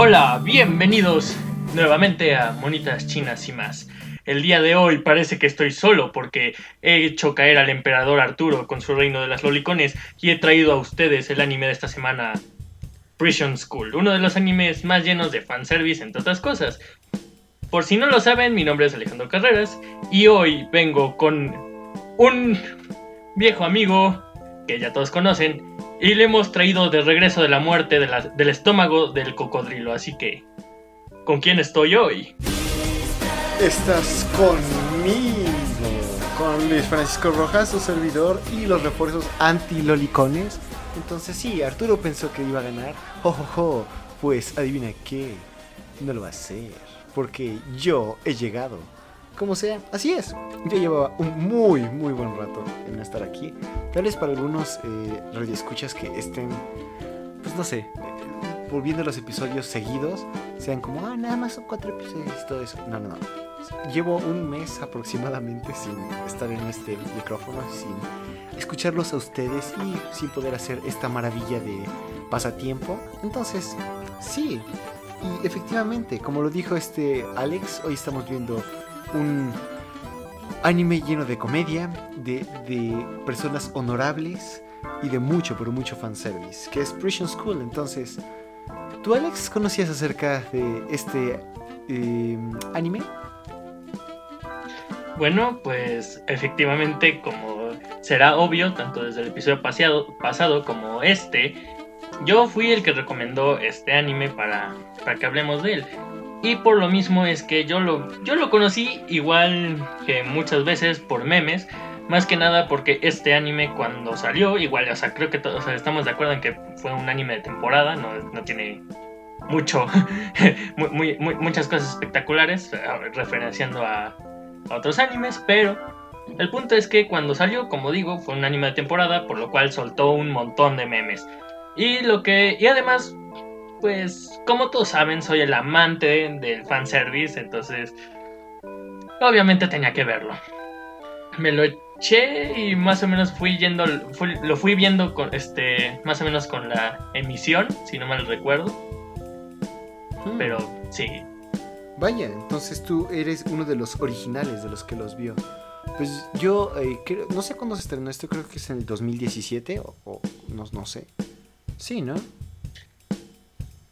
Hola, bienvenidos nuevamente a Monitas Chinas y más. El día de hoy parece que estoy solo porque he hecho caer al emperador Arturo con su reino de las lolicones y he traído a ustedes el anime de esta semana, Prison School, uno de los animes más llenos de fanservice entre otras cosas. Por si no lo saben, mi nombre es Alejandro Carreras y hoy vengo con un viejo amigo que ya todos conocen y le hemos traído de regreso de la muerte del estómago del cocodrilo. Así que, ¿con quién estoy hoy? Estás conmigo, con Luis Francisco Rojas, su servidor, y los refuerzos anti-lolicones. Entonces sí, Arturo pensó que iba a ganar. ¡Oh, Pues adivina qué, no lo va a hacer, porque yo he llegado. Como sea, así es. Yo llevaba un muy, muy buen rato en estar aquí. Tal vez para algunos eh, radioescuchas que estén, pues no sé, volviendo los episodios seguidos, sean como, ah, nada más son cuatro episodios y todo eso. No, no, no. Llevo un mes aproximadamente sin estar en este micrófono, sin escucharlos a ustedes y sin poder hacer esta maravilla de pasatiempo. Entonces, sí. Y efectivamente, como lo dijo este Alex, hoy estamos viendo un anime lleno de comedia, de, de personas honorables y de mucho, pero mucho fanservice, que es Prison School. Entonces, ¿tú, Alex, conocías acerca de este em, anime? Bueno, pues efectivamente, como será obvio, tanto desde el episodio pasado, como este, yo fui el que recomendó este anime para, para que hablemos de él. Y por lo mismo es que yo lo, yo lo conocí igual que muchas veces por memes. Más que nada porque este anime cuando salió, igual, o sea, creo que todos estamos de acuerdo en que fue un anime de temporada, no, no tiene mucho, muchas cosas espectaculares, referenciando a, a otros animes, pero el punto es que cuando salió, como digo, fue un anime de temporada, por lo cual soltó un montón de memes. Y lo que, y además, pues como todos saben, soy el amante del fanservice, entonces obviamente tenía que verlo. Me lo eché y más o menos fui yendo, lo fui viendo con este, más o menos con la emisión, si no mal recuerdo. Hmm. Pero sí. Vaya, entonces tú eres uno de los originales de los que los vio. Pues yo eh, no sé cuándo se estrenó esto, creo que es en el 2017 o, o no, no sé. Sí, ¿no?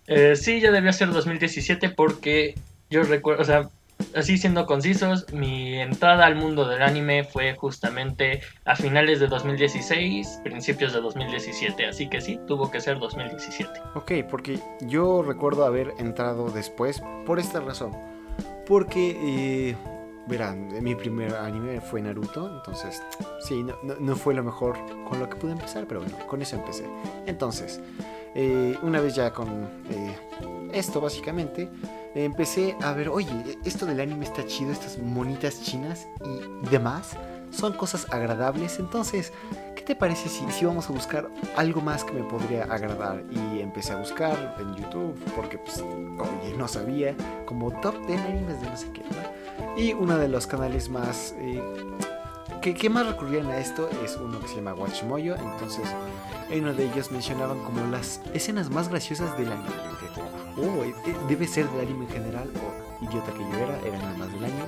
Eh, sí, ya debió ser 2017 porque yo recuerdo, o sea, así siendo concisos, mi entrada al mundo del anime fue justamente a finales de 2016, principios de 2017, así que sí, tuvo que ser 2017. Ok, porque yo recuerdo haber entrado después por esta razón. Porque, eh, verán, mi primer anime fue Naruto, entonces sí, no, no fue lo mejor con lo que pude empezar, pero bueno, con eso empecé. Entonces... Eh, una vez ya con eh, esto básicamente, empecé a ver, oye, esto del anime está chido, estas monitas chinas y demás, son cosas agradables, entonces, ¿qué te parece si, si vamos a buscar algo más que me podría agradar? Y empecé a buscar en YouTube, porque pues, oye, no sabía, como top 10 animes de no sé qué, Y uno de los canales más... Eh, que, más recurrían a esto es uno que se llama Watch Moyo, entonces en uno de ellos mencionaban como las escenas más graciosas del anime. Oh, eh, eh, debe ser del anime en general, o idiota que yo era, era nada más del año.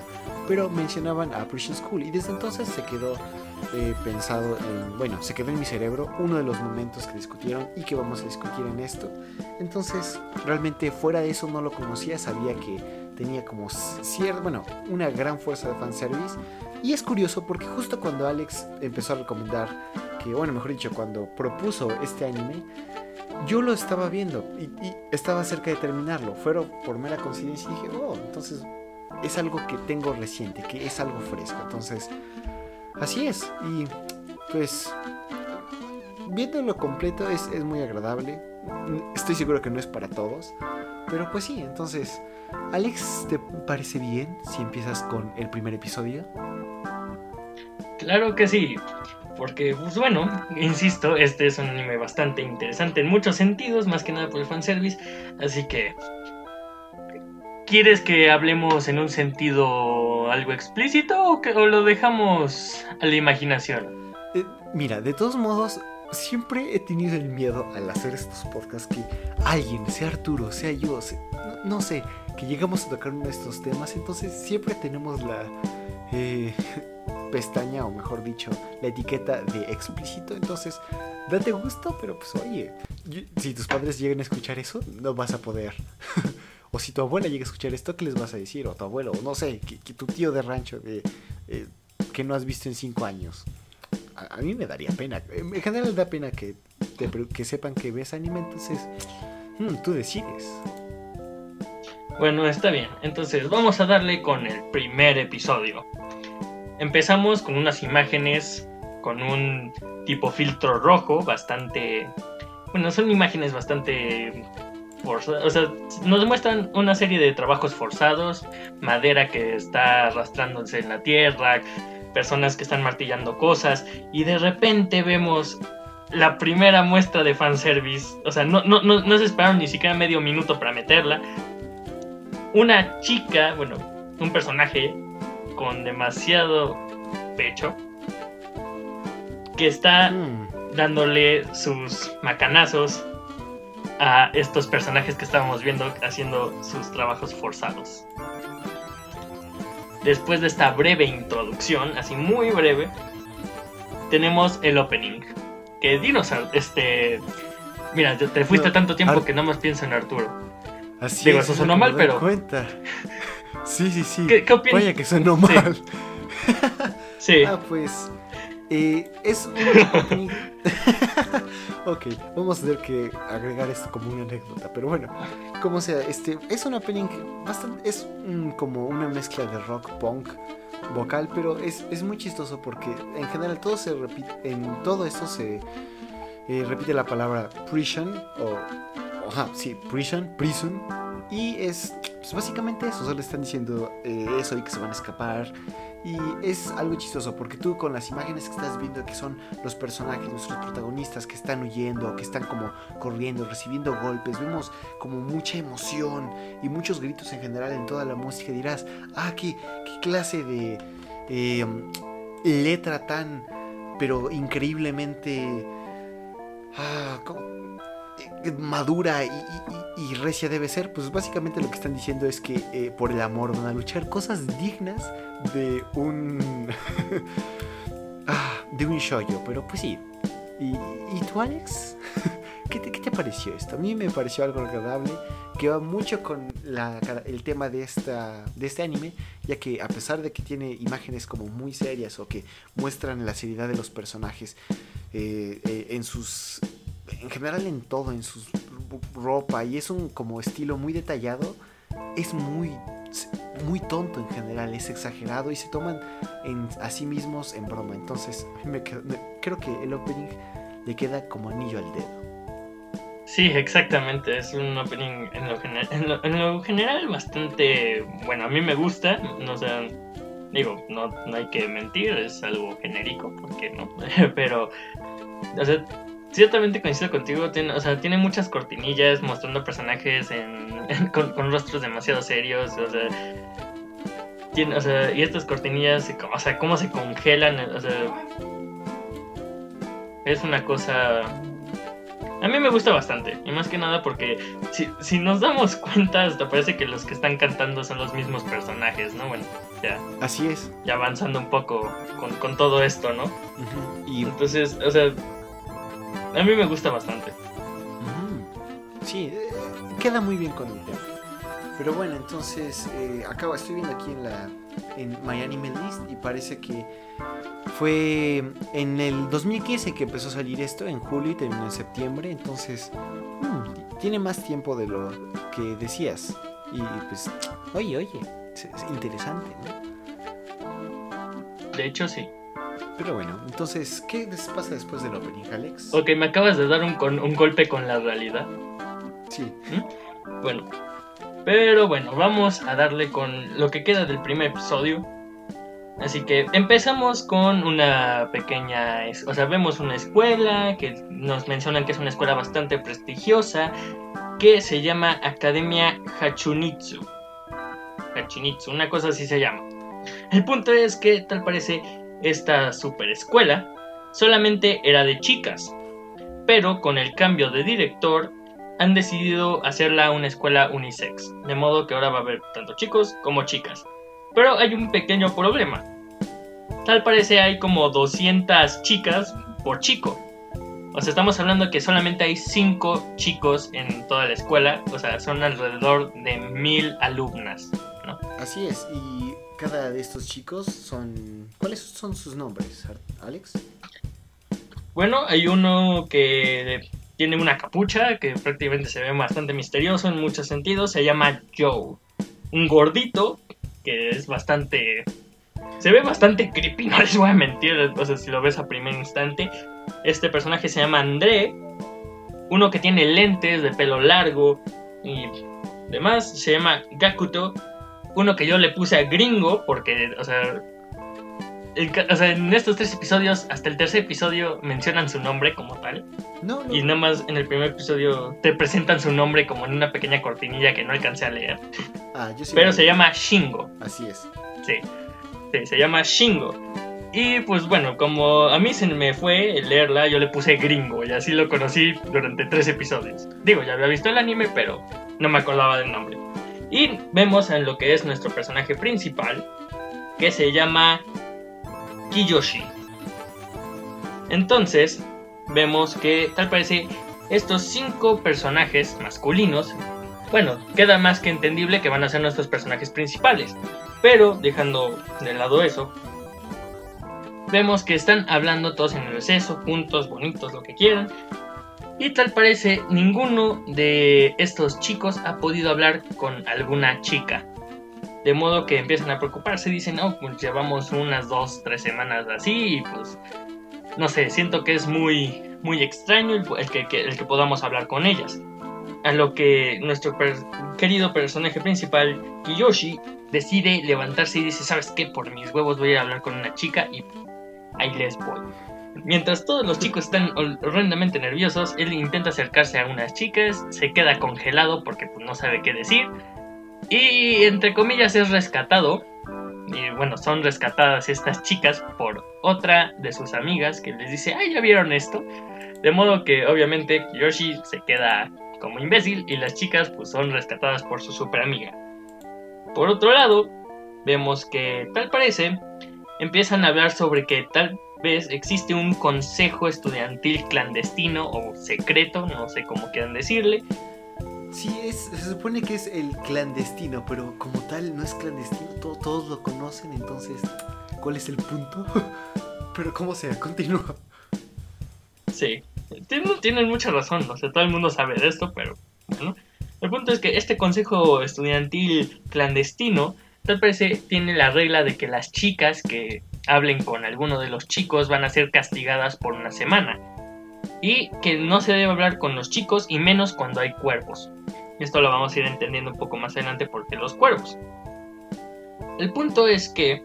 Pero mencionaban a Prison School y desde entonces se quedó eh, pensado en, bueno, se quedó en mi cerebro uno de los momentos que discutieron y que vamos a discutir en esto. Entonces, realmente fuera de eso no lo conocía, sabía que tenía como cierta, bueno, una gran fuerza de fanservice. Y es curioso porque justo cuando Alex empezó a recomendar que, bueno, mejor dicho, cuando propuso este anime, yo lo estaba viendo y, estaba cerca de terminarlo. Fueron por mera coincidencia y dije, oh, entonces es algo que tengo reciente, que es algo fresco. Entonces, así es. Y pues, viéndolo completo es, es muy agradable. Estoy seguro que no es para todos. Pero pues sí, entonces, Alex, ¿te parece bien si empiezas con el primer episodio? Claro que sí. Porque, pues bueno, insisto, este es un anime bastante interesante en muchos sentidos, más que nada por el fanservice. Así que. ¿Quieres que hablemos en un sentido algo explícito o, que, lo dejamos a la imaginación? Eh, mira, de todos modos, siempre he tenido el miedo al hacer estos podcasts que alguien, sea Arturo, sea yo, no, sé, que llegamos a tocar uno de estos temas, entonces siempre tenemos la eh, pestaña, o mejor dicho, la etiqueta de explícito, entonces date gusto, pero pues oye, si tus padres llegan a escuchar eso, no vas a poder. o si tu abuela llega a escuchar esto, ¿qué les vas a decir? O tu abuelo, o no sé, que, tu tío de rancho de, eh, que no has visto en cinco años. A, mí me daría pena. En general da pena que, que sepan que ves anime, entonces hmm, tú decides. Bueno, está bien. Entonces vamos a darle con el primer episodio. Empezamos con unas imágenes con un tipo filtro rojo bastante... Bueno, son imágenes bastante O sea, nos muestran una serie de trabajos forzados, madera que está arrastrándose en la tierra, personas que están martillando cosas y de repente vemos la primera muestra de fanservice. O sea, no, no, no, no se esperaron ni siquiera medio minuto para meterla una chica, bueno, un personaje con demasiado pecho que está mm. dándole sus macanazos a estos personajes que estábamos viendo haciendo sus trabajos forzados. Después de esta breve introducción, así muy breve, tenemos el opening. Que dinos, este... Mira, te fuiste tanto tiempo que no más pienso en Arturo. Así Digo, eso sonó mal, pero. Cuenta. Sí, sí, sí. ¿Qué, opinas? Vaya que sonó mal. Sí. ah, pues. Eh, es un ok, vamos a tener que agregar esto como una anécdota. Pero bueno, como sea, este es un opening bastante. Es como una mezcla de rock, punk, vocal, pero es, es, muy chistoso porque en general todo se repite. En todo esto se eh, repite la palabra prison o Ajá, sí, prison, prison. Y es pues básicamente eso, solo le están diciendo eh, eso y que se van a escapar. Y es algo chistoso porque tú con las imágenes que estás viendo que son los personajes, nuestros protagonistas que están huyendo, que están como corriendo, recibiendo golpes, vemos como mucha emoción y muchos gritos en general en toda la música. dirás, ah, qué, qué clase de eh, letra tan, pero increíblemente... Ah, ¿cómo? Madura y, recia debe ser, pues básicamente lo que están diciendo es que eh, por el amor van a luchar cosas dignas de un ah, de un shoyo, pero pues sí. ¿Y, tú, Alex? ¿Qué te, ¿Qué te, pareció esto? A mí me pareció algo agradable, que va mucho con el tema de, esta, de este anime, ya que a pesar de que tiene imágenes como muy serias o que muestran la seriedad de los personajes eh, eh, en sus en general en todo, en su ropa, y es un como estilo muy detallado, es muy, muy tonto en general, es exagerado y se toman a sí mismos en broma. Entonces, creo que el opening le queda como anillo al dedo. Sí, exactamente, es un opening en lo, en lo, general bastante, bueno, a mí me gusta, no sé, digo, no, no hay que mentir, es algo genérico, porque no, pero, o sea, ciertamente coincido contigo, tiene, o sea, tiene muchas cortinillas mostrando personajes con, rostros demasiado serios, o sea, tiene, o sea, y estas cortinillas, o sea, cómo se congelan, o sea, es una cosa... A mí me gusta bastante, y más que nada porque si, si nos damos cuenta, hasta parece que los que están cantando son los mismos personajes, ¿no? Bueno, ya. Así es. Ya avanzando un poco con, todo esto, ¿no? Y entonces, o sea, a mí me gusta bastante. Sí, eh, queda muy bien con el tema. Pero bueno, entonces eh, acabo, estoy viendo aquí en la en My Anime List y parece que fue en el 2015 que empezó a salir esto, en julio y terminó en septiembre, entonces mm, tiene más tiempo de lo que decías. Y pues, oye, oye, es interesante, ¿no? De hecho, sí. Pero bueno, entonces, ¿qué pasa después del opening, Alex? Ok, me acabas de dar un, un golpe con la realidad. Sí. ¿Mm? Bueno, pero bueno, vamos a darle con lo que queda del primer episodio. Así que empezamos con una pequeña, o sea, vemos una escuela que nos mencionan que es una escuela bastante prestigiosa que se llama Academia Hachunitsu. Hachunitsu, una cosa así se llama. El punto es que tal parece esta super escuela solamente era de chicas, pero con el cambio de director han decidido hacerla una escuela unisex, de modo que ahora va a haber tanto chicos como chicas. Pero hay un pequeño problema. Tal parece hay como 200 chicas por chico. O sea, estamos hablando que solamente hay 5 chicos en toda la escuela. O sea, son alrededor de 1000 alumnas. ¿no? Así es, y cada de estos chicos son... ¿Cuáles son sus nombres, Alex? Bueno, hay uno que tiene una capucha que prácticamente se ve bastante misterioso en muchos sentidos. Se llama Joe. Un gordito que es bastante se ve bastante creepy, no les voy a mentir, sea, si lo ves a primer instante. Este personaje se llama André, uno que tiene lentes de pelo largo y demás, se llama Gakuto, uno que yo le puse a Gringo porque, o sea, o sea, en estos tres episodios, hasta el tercer episodio mencionan su nombre como tal. No, no. Y nada más en el primer episodio te presentan su nombre como en una pequeña cortinilla que no alcancé a leer. Ah, yo sí Pero se llama Shingo. Así es. Sí, sí, se llama Shingo. Y pues bueno, como a mí se me fue leerla, yo le puse gringo y así lo conocí durante tres episodios. Digo, ya había visto el anime, pero no me acordaba del nombre. Y vemos en lo que es nuestro personaje principal, que se llama Kiyoshi. Entonces, vemos que tal parece estos cinco personajes masculinos, bueno, queda más que entendible que van a ser nuestros personajes principales. Pero dejando de lado eso, vemos que están hablando todos en el receso, juntos, bonitos, lo que quieran. Y tal parece ninguno de estos chicos ha podido hablar con alguna chica. De modo que empiezan a preocuparse, dicen, no, pues llevamos unas dos, tres semanas así y pues no sé, siento que es muy, muy extraño el, que, el que podamos hablar con ellas. A lo que nuestro querido personaje principal, Kiyoshi, decide levantarse y dice, ¿sabes qué? Por mis huevos voy a hablar con una chica y ahí les voy. Mientras todos los chicos están hor- horrendamente nerviosos, él intenta acercarse a unas chicas, se queda congelado porque pues, no sabe qué decir y entre comillas es rescatado. Y bueno, son rescatadas estas chicas por otra de sus amigas que les dice, ay, ¿ya vieron esto? De modo que obviamente Yoshi se queda como imbécil y las chicas pues son rescatadas por su super amiga. Por otro lado, vemos que tal parece empiezan a hablar sobre que tal vez existe un consejo estudiantil clandestino o secreto, no sé cómo quieran decirle, Sí, es, se supone que es el clandestino, pero como tal no es clandestino, to- todos lo conocen, entonces, ¿cuál es el punto? pero como sea, continúa. Sí, tienen, tienen mucha razón, o sea, todo el mundo sabe de esto, pero bueno. El punto es que este consejo estudiantil clandestino, tal parece, tiene la regla de que las chicas que hablen con alguno de los chicos van a ser castigadas por una semana. Y que no se debe hablar con los chicos y menos cuando hay cuervos. Esto lo vamos a ir entendiendo un poco más adelante porque los cuervos. El punto es que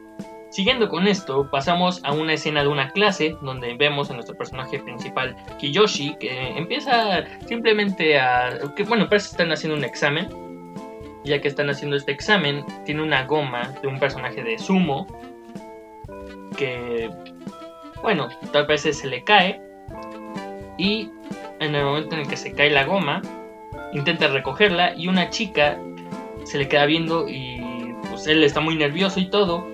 Siguiendo con esto, pasamos a una escena de una clase donde vemos a nuestro personaje principal, Kiyoshi, que empieza simplemente a... que bueno, parece que están haciendo un examen. Ya que están haciendo este examen, tiene una goma de un personaje de sumo que, bueno, tal vez se le cae. Y en el momento en el que se cae la goma, intenta recogerla y una chica se le queda viendo y pues él está muy nervioso y todo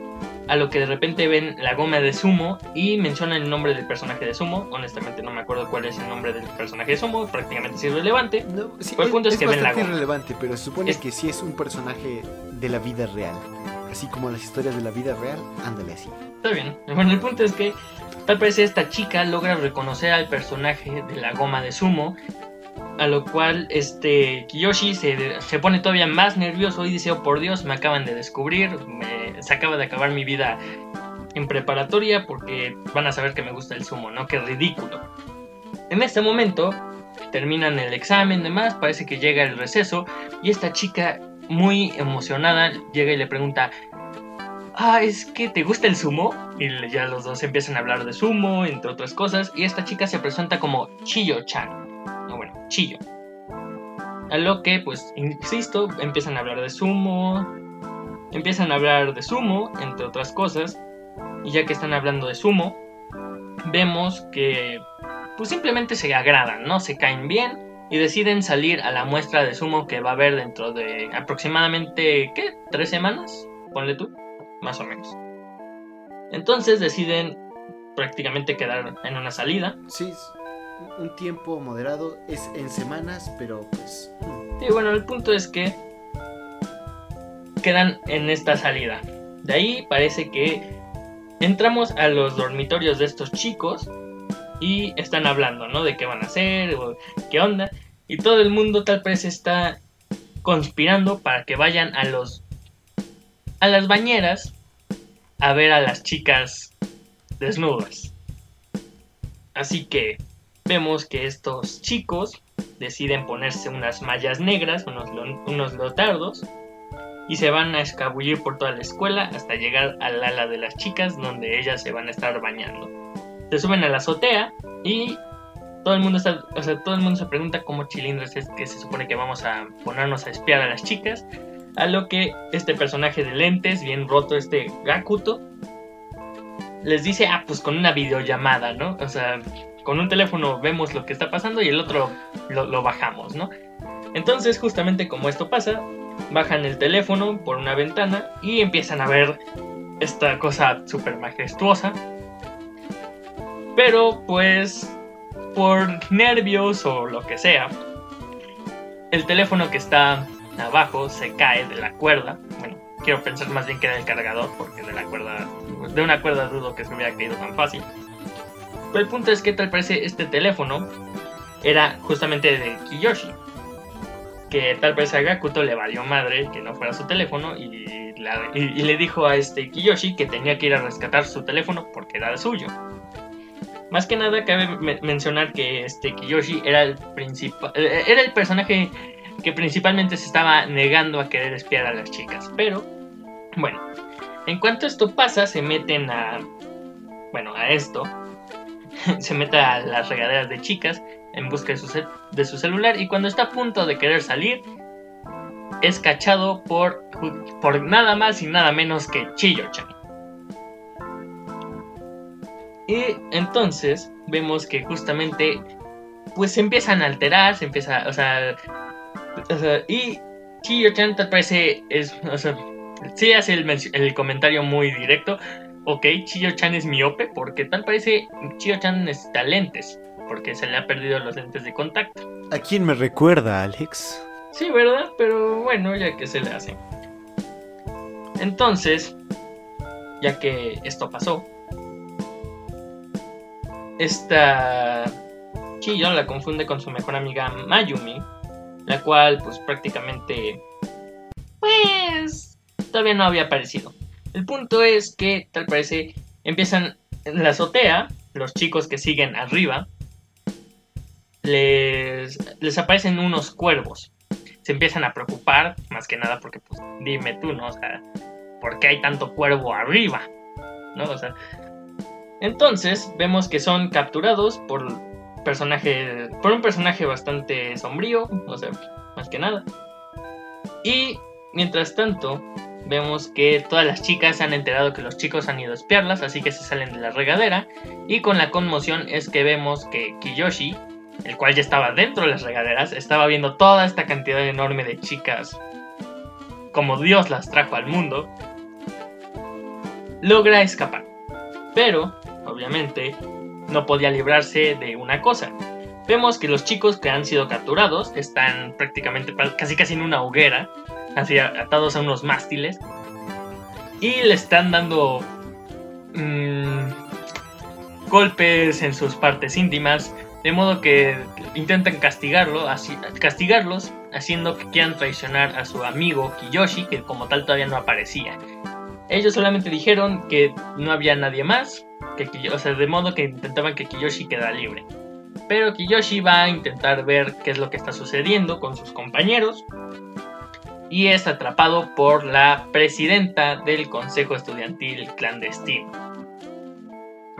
a lo que de repente ven la goma de Sumo y mencionan el nombre del personaje de Sumo. Honestamente no me acuerdo cuál es el nombre del personaje de Sumo, prácticamente es irrelevante. No, sí, Pues el punto es que ven la goma. irrelevante, pero se supone Es- que sí es un personaje de la vida real. Así como las historias de la vida real, ándale así. Está bien. Bueno, el punto es que tal parece esta chica logra reconocer al personaje de la goma de Sumo. A lo cual este Kiyoshi se, se pone todavía más nervioso y dice, oh por Dios, me acaban de descubrir, se acaba de acabar mi vida en preparatoria porque van a saber que me gusta el sumo, ¿no? Qué ridículo. En este momento terminan el examen, demás, parece que llega el receso y esta chica muy emocionada llega y le pregunta, ah, es que te gusta el sumo y ya los dos empiezan a hablar de sumo, entre otras cosas, y esta chica se presenta como Chiyo-chan, o bueno, Chiyo. A lo que, pues, insisto, empiezan a hablar de sumo, empiezan a hablar de sumo, entre otras cosas, y ya que están hablando de sumo, vemos que, pues simplemente se agradan, ¿no? Se caen bien, y deciden salir a la muestra de sumo que va a haber dentro de aproximadamente, ¿qué? ¿Tres semanas? Ponle tú, más o menos. Entonces deciden prácticamente quedar en una salida. Sí, un tiempo moderado es en semanas, pero pues... Y bueno, el punto es que quedan en esta salida. De ahí parece que entramos a los dormitorios de estos chicos y están hablando, ¿no? De qué van a hacer, o qué onda. Y todo el mundo tal vez está conspirando para que vayan a los a las bañeras a ver a las chicas desnudas. Así que vemos que estos chicos deciden ponerse unas mallas negras, unos, unos lotardos, y se van a escabullir por toda la escuela hasta llegar al ala de las chicas donde ellas se van a estar bañando. Se suben a la azotea y todo el mundo está, o sea, todo el mundo se pregunta cómo chilindros es que se supone que vamos a ponernos a espiar a las chicas. A lo que este personaje de lentes, bien roto, este Gakuto, les dice, ah, pues con una videollamada, ¿no? O sea, con un teléfono vemos lo que está pasando y el otro lo, lo bajamos, ¿no? Entonces, justamente como esto pasa, bajan el teléfono por una ventana y empiezan a ver esta cosa súper majestuosa. Pero pues por nervios o lo que sea, el teléfono que está abajo se cae de la cuerda. Bueno, quiero pensar más bien que era el cargador, porque de la cuerda, de una cuerda dudo que se hubiera caído tan fácil. Pero el punto es que tal parece este teléfono era justamente de Kiyoshi que tal vez a Gakuto le valió madre que no fuera su teléfono y, le dijo a este Kiyoshi que tenía que ir a rescatar su teléfono porque era el suyo. Más que nada cabe mencionar que este Kiyoshi era el principal eh, era el personaje que principalmente se estaba negando a querer espiar a las chicas, pero bueno, en cuanto esto pasa se meten a bueno, a esto se mete a las regaderas de chicas en busca de su, de su celular y cuando está a punto de querer salir es cachado por, por nada más y nada menos que Chiyo-chan. Y entonces vemos que justamente pues se empiezan a alterar, se empieza, o sea, o sea y Chiyo-chan tal parece es, o sea, sí hace el, el comentario muy directo, ok, Chiyo-chan es miope porque tal parece Chiyo-chan necesita lentes porque se le ha perdido los lentes de contacto. ¿A quién me recuerda, Alex? Sí, ¿verdad? Pero bueno, ya que se le hace. Entonces, ya que esto pasó, esta Chiyo la confunde con su mejor amiga Mayumi, la cual pues prácticamente pues todavía no había aparecido. El punto es que tal parece empiezan en la azotea, los chicos que siguen arriba les, les aparecen unos cuervos. Se empiezan a preocupar, más que nada porque, pues, dime tú, ¿no? O sea, ¿por qué hay tanto cuervo arriba? ¿No? O sea, entonces vemos que son capturados por personaje, por un personaje bastante sombrío, o sea, más que nada. Y mientras tanto, vemos que todas las chicas se han enterado que los chicos han ido a espiarlas, así que se salen de la regadera. Y con la conmoción es que vemos que Kiyoshi el cual ya estaba dentro de las regaderas, estaba viendo toda esta cantidad enorme de chicas, como Dios las trajo al mundo, logra escapar. Pero, obviamente, no podía librarse de una cosa. Vemos que los chicos que han sido capturados están prácticamente casi casi en una hoguera, así atados a unos mástiles, y le están dando mm, golpes en sus partes íntimas, de modo que intentan castigarlo, así, castigarlos, haciendo que quieran traicionar a su amigo Kiyoshi, que como tal todavía no aparecía. Ellos solamente dijeron que no había nadie más, o sea, de modo que intentaban que Kiyoshi quedara libre. Pero Kiyoshi va a intentar ver qué es lo que está sucediendo con sus compañeros y es atrapado por la presidenta del Consejo Estudiantil Clandestino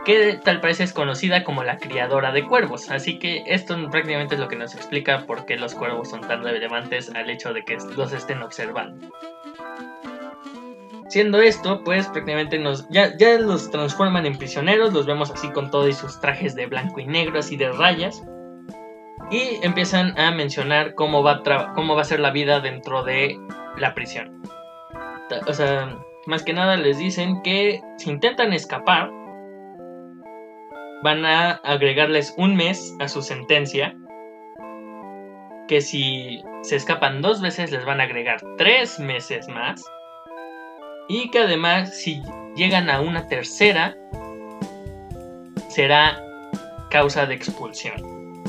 que tal parece es conocida como la criadora de cuervos. Así que esto prácticamente es lo que nos explica por qué los cuervos son tan relevantes al hecho de que los estén observando. Siendo esto, pues prácticamente nos ya, ya los transforman en prisioneros, los vemos así con todo y sus trajes de blanco y negro, así de rayas. Y empiezan a mencionar cómo va, cómo va a ser la vida dentro de la prisión. O sea, más que nada les dicen que si intentan escapar, van a agregarles un mes a su sentencia. Que si se escapan dos veces les van a agregar tres meses más. Y que además si llegan a una tercera será causa de expulsión.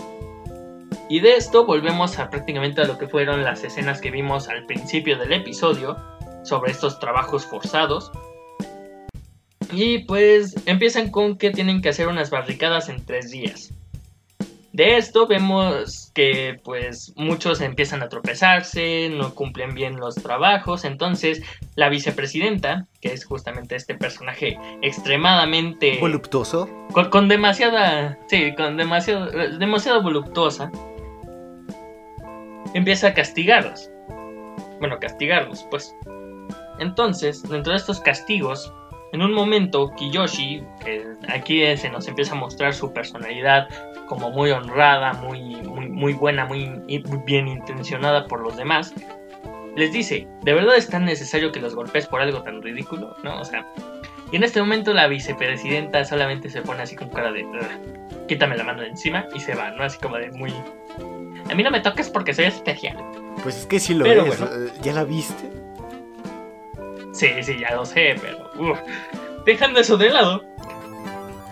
Y de esto volvemos a prácticamente a lo que fueron las escenas que vimos al principio del episodio sobre estos trabajos forzados. Y pues empiezan con que tienen que hacer unas barricadas en tres días. De esto vemos que pues muchos empiezan a tropezarse, no cumplen bien los trabajos, entonces la vicepresidenta, que es justamente este personaje extremadamente voluptuoso, con, demasiada, sí, con demasiado, demasiado voluptuosa, empieza a castigarlos. Bueno, castigarlos, pues. Entonces, dentro de estos castigos, en un momento Kiyoshi, que aquí se nos empieza a mostrar su personalidad como muy honrada, muy, muy, buena, muy, bien intencionada por los demás, les dice, ¿de verdad es tan necesario que los golpees por algo tan ridículo? ¿No? O sea, y en este momento la vicepresidenta solamente se pone así con cara de, quítame la mano de encima y se va, ¿no? Así como de muy... A mí no me toques porque soy especial. Pues es que sí lo pero es, ¿ya la viste? Sí, sí, ya lo sé, pero... Dejando eso de lado,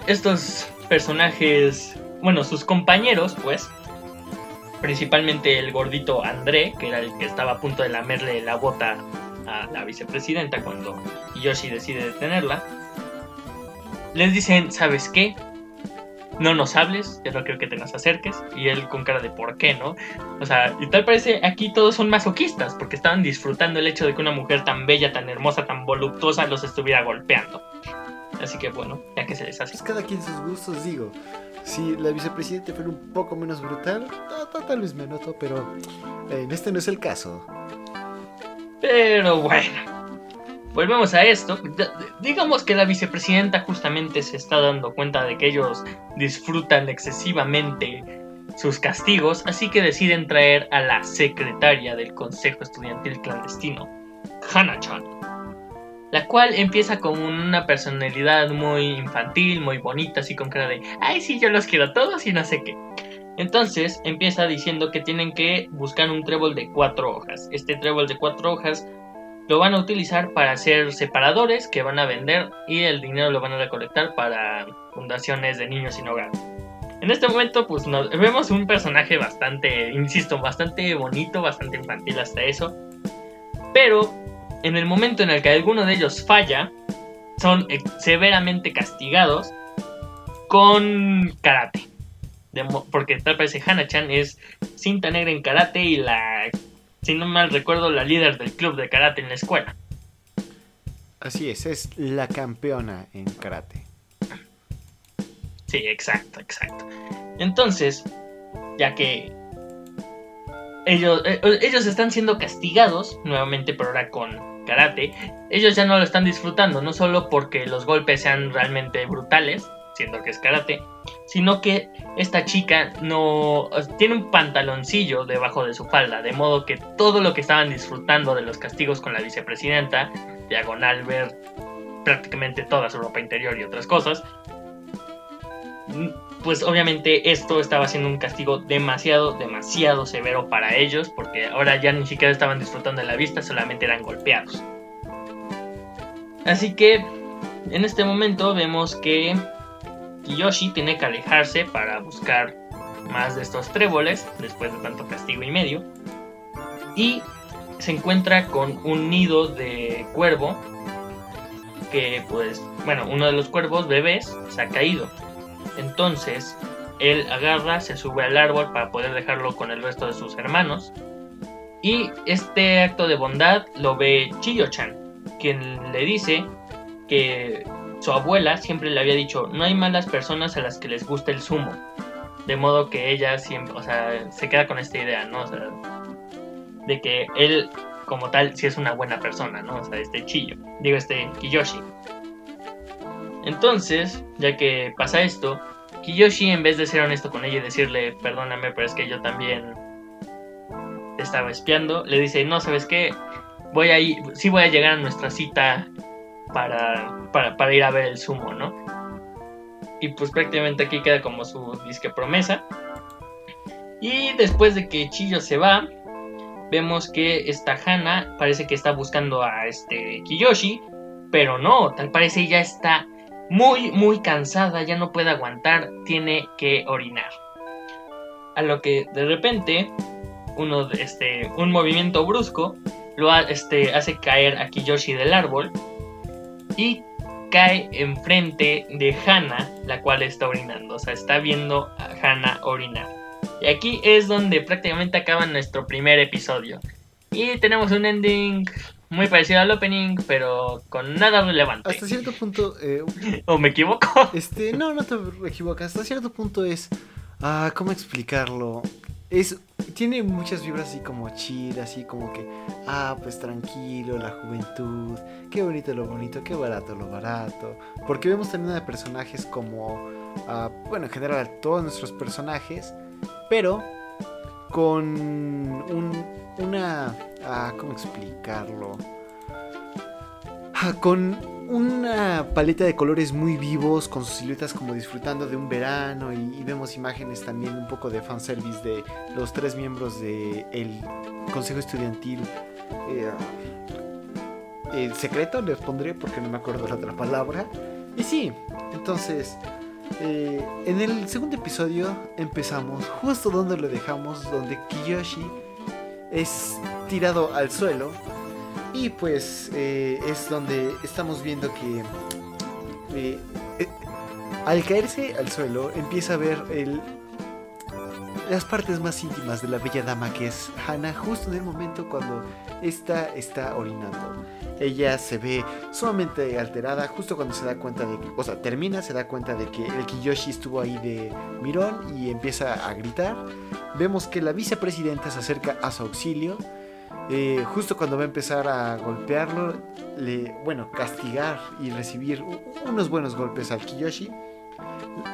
estos personajes bueno, sus compañeros, pues, principalmente el gordito André, que era el que estaba a punto de lamerle la bota a la vicepresidenta cuando Yoshi decide detenerla, les dicen, ¿sabes qué? No nos hables, yo no creo que te nos acerques. Y él con cara de ¿por qué no? O sea, y tal parece aquí todos son masoquistas, porque estaban disfrutando el hecho de que una mujer tan bella, tan hermosa, tan voluptuosa los estuviera golpeando. Así que bueno, ya que se les hace. Es cada quien sus gustos, digo. Si la vicepresidenta fuera un poco menos brutal, tal vez me noto, pero en este no es el caso. Pero bueno, volvemos a esto. Digamos que la vicepresidenta justamente se está dando cuenta de que ellos disfrutan excesivamente sus castigos, así que deciden traer a la secretaria del Consejo Estudiantil Clandestino, Hana-chan la cual empieza con una personalidad muy infantil, muy bonita, así con cara de, ay, sí, yo los quiero todos y no sé qué. Entonces empieza diciendo que tienen que buscar un trébol de cuatro hojas. Este trébol de cuatro hojas lo van a utilizar para hacer separadores que van a vender y el dinero lo van a recolectar para fundaciones de niños sin hogar. En este momento, pues vemos un personaje bastante, insisto, bastante bonito, bastante infantil hasta eso. Pero en el momento en el que alguno de ellos falla, son severamente castigados con karate. porque tal parece Hana-chan es cinta negra en karate y la, si no mal recuerdo, la líder del club de karate en la escuela. Así es, es la campeona en karate. Sí, exacto, exacto. Entonces, ya que ellos, eh, ellos están siendo castigados, nuevamente, pero ahora con karate, ellos ya no lo están disfrutando, no solo porque los golpes sean realmente brutales, siendo que es karate, sino que esta chica no tiene un pantaloncillo debajo de su falda, de modo que todo lo que estaban disfrutando de los castigos con la vicepresidenta, diagonal ver prácticamente toda su ropa interior y otras cosas, pues obviamente esto estaba siendo un castigo demasiado, demasiado severo para ellos, porque ahora ya ni siquiera estaban disfrutando de la vista, solamente eran golpeados. Así que en este momento vemos que Kiyoshi tiene que alejarse para buscar más de estos tréboles, después de tanto castigo y medio, y se encuentra con un nido de cuervo, que pues, bueno, uno de los cuervos bebés se ha caído entonces, él agarra, se sube al árbol para poder dejarlo con el resto de sus hermanos. Y este acto de bondad lo ve Chiyo-chan, quien le dice que su abuela siempre le había dicho, no hay malas personas a las que les gusta el zumo. De modo que ella siempre, o sea, se queda con esta idea, ¿no? O sea, de que él como tal sí es una buena persona, ¿no? O sea, este Chiyo, digo este Kiyoshi. Entonces, ya que pasa esto, Kiyoshi, en vez de ser honesto con ella y decirle, perdóname, pero es que yo también estaba espiando, le dice, no, ¿sabes qué? Voy a ir, sí voy a llegar a nuestra cita para, para, para ir a ver el sumo, ¿no? Y pues prácticamente aquí queda como su disque promesa. Y después de que Chiyo se va, vemos que esta Hana parece que está buscando a este Kiyoshi, pero no, tal parece ya está muy, muy cansada, ya no puede aguantar, tiene que orinar. A lo que de repente, uno este, un movimiento brusco lo este, hace caer a Kiyoshi del árbol y cae enfrente de Hana, la cual está orinando. O sea, está viendo a Hana orinar. Y aquí es donde prácticamente acaba nuestro primer episodio. Y tenemos un ending muy parecido al opening, pero con nada relevante. Hasta cierto punto. Eh, ¿O me equivoco? Este, no, no te equivocas. Hasta cierto punto es. Ah, ¿cómo explicarlo? Es, tiene muchas vibras así como chill, así como que, ah, pues tranquilo, la juventud, qué bonito lo bonito, qué barato lo barato. Porque vemos también a personajes como, ah, bueno, en general a todos nuestros personajes, pero con un, una, ah, ¿cómo explicarlo? Ah, con una paleta de colores muy vivos, con sus siluetas como disfrutando de un verano y, vemos imágenes también un poco de fanservice de los tres miembros del el Consejo Estudiantil. Eh, eh, secreto les pondré porque no me acuerdo la otra palabra. Y sí, entonces eh, en el segundo episodio empezamos justo donde lo dejamos, donde Kiyoshi es tirado al suelo. Y pues eh, es donde estamos viendo que eh, al caerse al suelo empieza a ver el, las partes más íntimas de la bella dama que es Hana justo en el momento cuando esta está orinando. Ella se ve sumamente alterada justo cuando se da cuenta de que, o sea, termina, se da cuenta de que el Kiyoshi estuvo ahí de mirón y empieza a gritar. Vemos que la vicepresidenta se acerca a su auxilio eh, justo cuando va a empezar a golpearlo, le, bueno, castigar y recibir unos buenos golpes al Kiyoshi.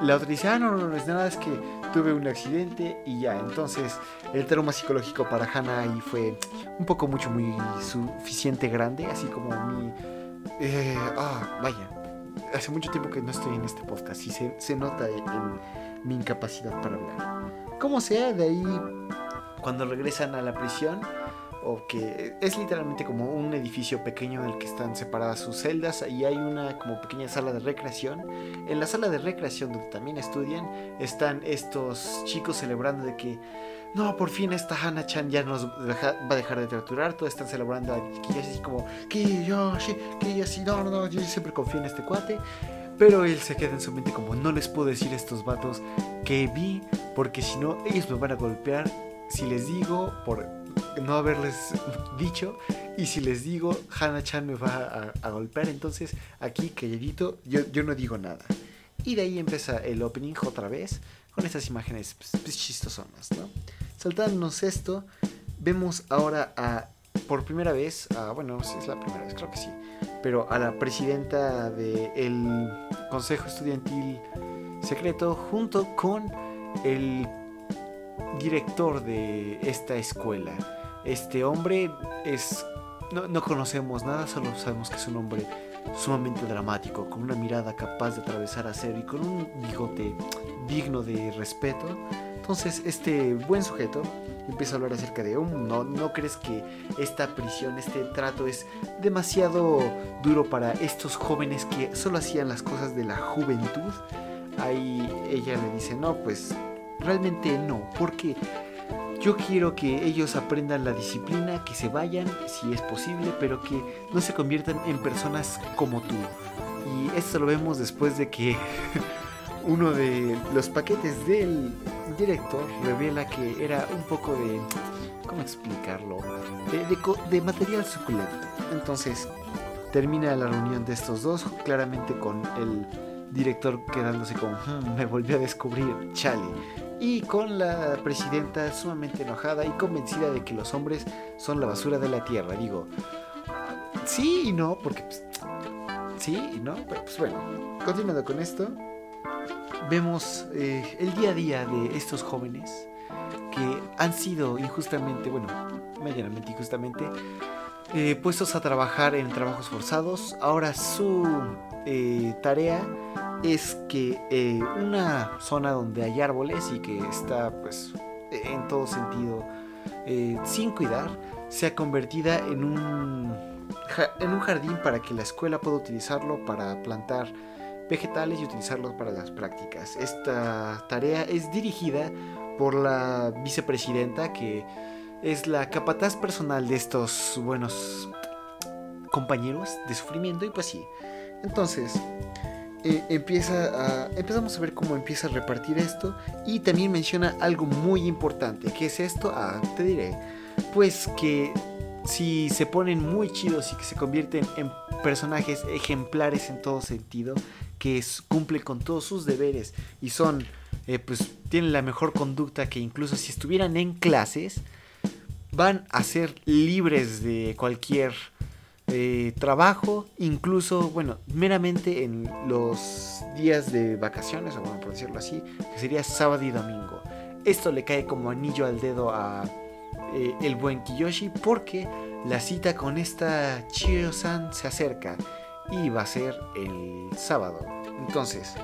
La otra dice, ah, no, no, no es nada, es que tuve un accidente y ya. Entonces, el trauma psicológico para Hana ahí fue un poco mucho, muy suficiente grande, así como mi... Eh, ah, vaya, hace mucho tiempo que no estoy en este podcast y se, se nota en mi incapacidad para hablar. Como sea, de ahí, cuando regresan a la prisión, o que es literalmente como un edificio pequeño en el que están separadas sus celdas y hay una como pequeña sala de recreación. En la sala de recreación donde también estudian están estos chicos celebrando de que no, por fin esta Hana-chan ya nos va a dejar de torturar, todos están celebrando a así como Kiyoshi, Kiyoshi, no, no, no, yo siempre confío en este cuate. Pero él se queda en su mente como no les puedo decir a estos vatos que vi, porque si no ellos me van a golpear. Si les digo por no haberles dicho. Y si les digo, Hana-chan me va a, golpear, entonces aquí calladito, yo, yo no digo nada. Y de ahí empieza el opening otra vez, con estas imágenes pues, pues, chistosonas, ¿no? Saltándonos esto, vemos ahora a, por primera vez, bueno, si es la primera vez, creo que sí, pero a la presidenta del Consejo Estudiantil Secreto junto con el director de esta escuela. Este hombre es... No, conocemos nada, solo sabemos que es un hombre sumamente dramático, con una mirada capaz de atravesar acero y con un bigote digno de respeto. Entonces este buen sujeto empieza a hablar acerca de, um, no, ¿no crees que esta prisión, este trato es demasiado duro para estos jóvenes que solo hacían las cosas de la juventud? Ahí ella le dice, no, pues realmente no, porque yo quiero que ellos aprendan la disciplina, que se vayan si es posible, pero que no se conviertan en personas como tú. Y esto lo vemos después de que uno de los paquetes del director revela que era un poco de... ¿Cómo explicarlo? De, material suculento. Entonces termina la reunión de estos dos, claramente con el director quedándose con, hmm, me volvió a descubrir, chale y con la presidenta sumamente enojada y convencida de que los hombres son la basura de la tierra. Digo, sí y no, porque pues, sí y no, pero pues bueno, continuando con esto, vemos eh, el día a día de estos jóvenes que han sido injustamente, bueno, medianamente injustamente, eh, puestos a trabajar en trabajos forzados. Ahora su eh, tarea es que una zona donde hay árboles y que está pues en todo sentido sin cuidar, sea convertida en un, en un jardín para que la escuela pueda utilizarlo para plantar vegetales y utilizarlos para las prácticas. Esta tarea es dirigida por la vicepresidenta que es la capataz personal de estos buenos compañeros de sufrimiento y pues sí. Entonces, eh, empieza a, empezamos a ver cómo empieza a repartir esto y también menciona algo muy importante. ¿Qué es esto? Ah, te diré. Pues que si se ponen muy chidos y que se convierten en personajes ejemplares en todo sentido, que cumplen con todos sus deberes y son, eh, pues tienen la mejor conducta que incluso si estuvieran en clases, van a ser libres de cualquier eh, trabajo, incluso, bueno, meramente en los días de vacaciones, o bueno, por decirlo así, que sería sábado y domingo. Esto le cae como anillo al dedo a eh, el buen Kiyoshi porque la cita con esta Chio-san se acerca y va a ser el sábado. Entonces,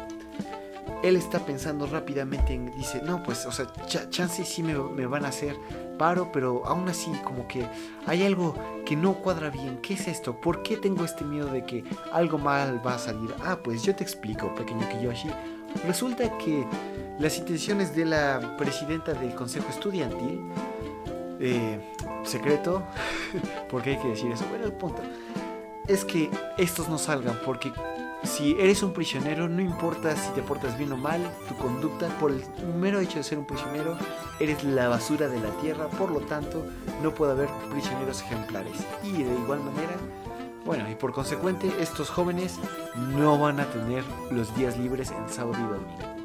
él está pensando rápidamente en, dice, no, pues, o sea, chances sí me, me, van a hacer paro, pero aún así como que hay algo que no cuadra bien. ¿Qué es esto? ¿Por qué tengo este miedo de que algo mal va a salir? Ah, pues yo te explico, pequeño Kiyoshi. Resulta que las intenciones de la presidenta del consejo estudiantil, eh, secreto, porque hay que decir eso, bueno, el punto es que estos no salgan, porque si eres un prisionero, no importa si te portas bien o mal, tu conducta, por el mero hecho de ser un prisionero, eres la basura de la tierra, por lo tanto, no puede haber prisioneros ejemplares. Y de igual manera, bueno, y por consecuente, estos jóvenes no van a tener los días libres en sábado y domingo.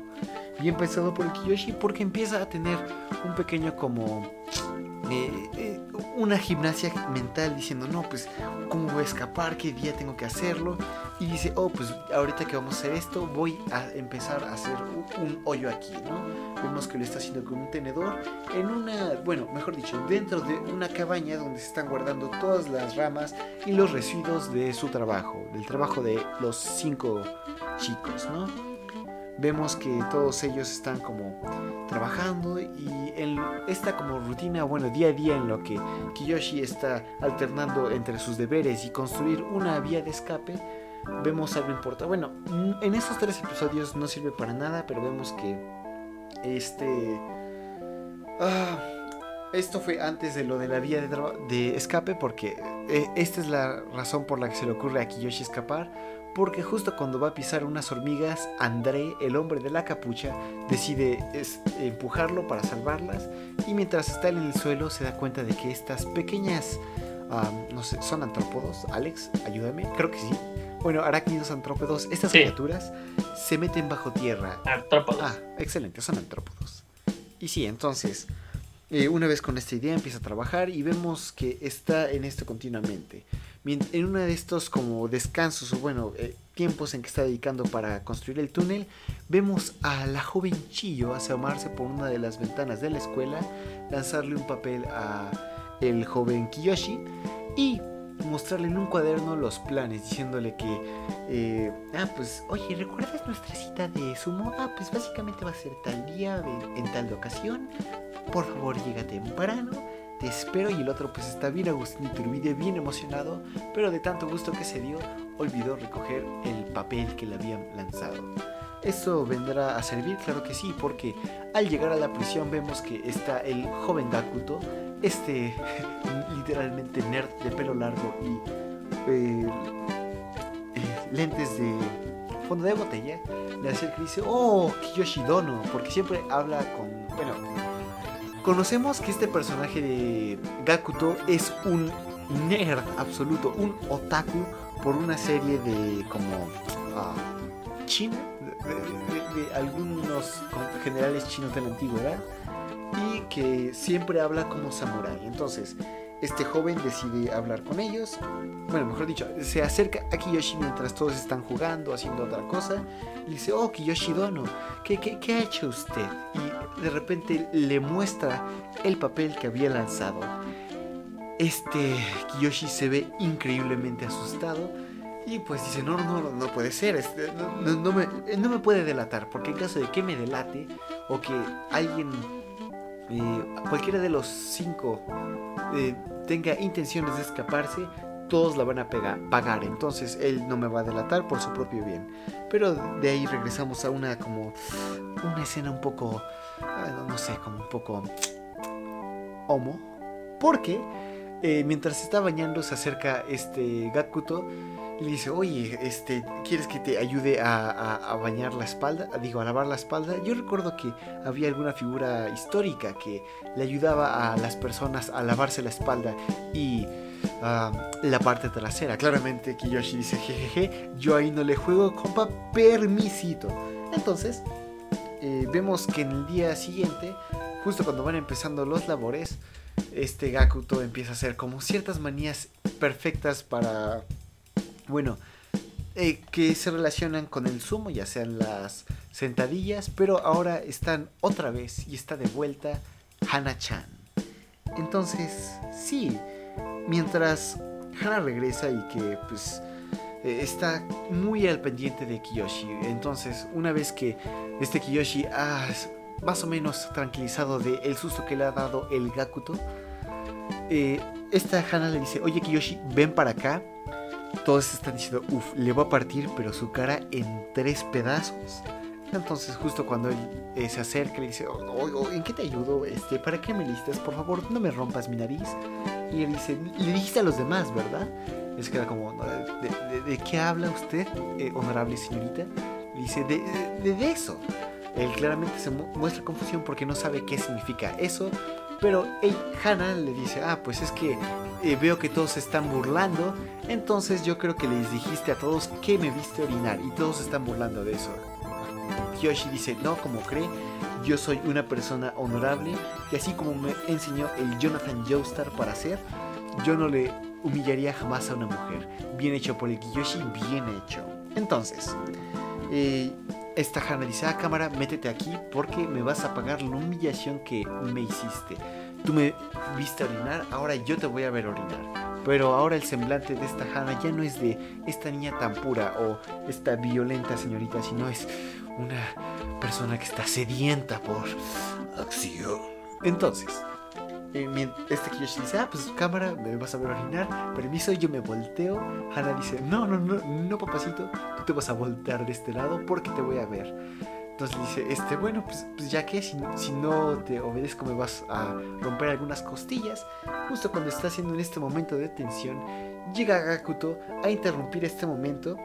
Bien pensado por el Kiyoshi, porque empieza a tener un pequeño como eh, una gimnasia mental diciendo, no, pues, ¿cómo voy a escapar? ¿Qué día tengo que hacerlo? Y dice, oh, pues ahorita que vamos a hacer esto, voy a empezar a hacer un, hoyo aquí, ¿no? Vemos que lo está haciendo con un tenedor en una, bueno, mejor dicho, dentro de una cabaña donde se están guardando todas las ramas y los residuos de su trabajo, del trabajo de los cinco chicos, ¿no? Vemos que todos ellos están como trabajando y en esta como rutina, bueno, día a día en lo que Kiyoshi está alternando entre sus deberes y construir una vía de escape, vemos algo importante. Bueno, en estos tres episodios no sirve para nada, pero vemos que este... Ah, esto fue antes de lo de la vía de, escape porque eh, esta es la razón por la que se le ocurre a Kiyoshi escapar porque justo cuando va a pisar unas hormigas, André, el hombre de la capucha, decide empujarlo para salvarlas y mientras está en el suelo se da cuenta de que estas pequeñas, no sé, son antrópodos. Alex, ayúdame, creo que sí. Bueno, arácnidos antrópodos, estas criaturas se meten bajo tierra. Antrópodos. Ah, excelente, son antrópodos. Y sí, entonces, eh, una vez con esta idea empieza a trabajar y vemos que está en esto continuamente. En uno de estos como descansos o bueno, eh, tiempos en que está dedicando para construir el túnel, vemos a la joven Chillo asomarse por una de las ventanas de la escuela, lanzarle un papel a el joven Kiyoshi y mostrarle en un cuaderno los planes, diciéndole que, eh, ah, pues, oye, ¿recuerdas nuestra cita de sumo? Ah, pues básicamente va a ser tal día, en tal ocasión, por favor, llega temprano te espero y el otro pues está bien Agustín Iturbide, bien emocionado, pero de tanto gusto que se dio, olvidó recoger el papel que le habían lanzado. ¿Eso vendrá a servir? Claro que sí, porque al llegar a la prisión vemos que está el joven Dakuto, este literalmente nerd de pelo largo y eh, eh, lentes de fondo de botella, le hace el que dice, oh, Kiyoshi Dono, porque siempre habla con, bueno, Conocemos que este personaje de Gakuto es un nerd absoluto, un otaku por una serie de como uh, china, de, algunos generales chinos de la antigüedad y que siempre habla como samurai. Entonces, este joven decide hablar con ellos. Bueno, mejor dicho, se acerca a Kiyoshi mientras todos están jugando, haciendo otra cosa. Y dice, oh, Kiyoshi Dono, ¿qué, qué, qué ha hecho usted? Y de repente le muestra el papel que había lanzado. Este Kiyoshi se ve increíblemente asustado. Y pues dice, no, no, no, no puede ser, este, no, no, me, no me puede delatar, porque en caso de que me delate o que alguien cualquiera de los cinco eh, tenga intenciones de escaparse, todos la van a pagar. Entonces él no me va a delatar por su propio bien. Pero de ahí regresamos a una como una escena un poco, ah, no sé, como un poco homo. Porque eh, mientras está bañando se acerca este Gakuto y le dice, oye, este, ¿quieres que te ayude a, bañar la espalda? Digo, a lavar la espalda. Yo recuerdo que había alguna figura histórica que le ayudaba a las personas a lavarse la espalda y la parte trasera. Claramente Kiyoshi dice, jejeje, yo ahí no le juego, compa, permisito. Entonces, eh, vemos que en el día siguiente, justo cuando van empezando los labores, este Gakuto empieza a hacer como ciertas manías perfectas para bueno, eh, que se relacionan con el sumo, ya sean las sentadillas, pero ahora están otra vez y está de vuelta Hana-chan. Entonces, sí, mientras Hana regresa y que pues eh, está muy al pendiente de Kiyoshi, entonces una vez que este Kiyoshi ha más o menos tranquilizado de el susto que le ha dado el Gakuto, eh, esta Hana le dice, oye Kiyoshi, ven para acá todos están diciendo, uff, le va a partir, pero su cara en tres pedazos. Entonces, justo cuando él eh, se acerca, le dice, oh, oh, ¿en qué te ayudo? Este, ¿Para qué me listas? Por favor, no me rompas mi nariz. Y él dice, le dijiste a los demás, ¿verdad? Y se queda como, ¿de, qué habla usted, eh, honorable señorita? Y dice, de, de, eso. Él claramente se muestra confusión porque no sabe qué significa eso. Pero hey, Hannah le dice, ah, pues es que eh, veo que todos se están burlando, entonces yo creo que les dijiste a todos que me viste orinar y todos se están burlando de eso. Kyoshi dice, no, como cree, yo soy una persona honorable y así como me enseñó el Jonathan Joestar para hacer, yo no le humillaría jamás a una mujer. Bien hecho por el Kiyoshi, bien hecho. Entonces, eh, esta dice, ah, cámara, métete aquí porque me vas a pagar la humillación que me hiciste. Tú me viste orinar, ahora yo te voy a ver orinar. Pero ahora el semblante de esta Hannah ya no es de esta niña tan pura o esta violenta señorita, sino es una persona que está sedienta por acción. Entonces, eh, este Kiyoshi dice, ah, pues cámara, me vas a ver orinar, permiso, yo me volteo. Hannah dice, no, no, no, no, papacito, tú te vas a voltear de este lado porque te voy a ver. Entonces dice, este, bueno, pues, pues ya que si, no te obedezco me vas a romper algunas costillas. Justo cuando está haciendo en este momento de tensión, llega Gakuto a interrumpir este momento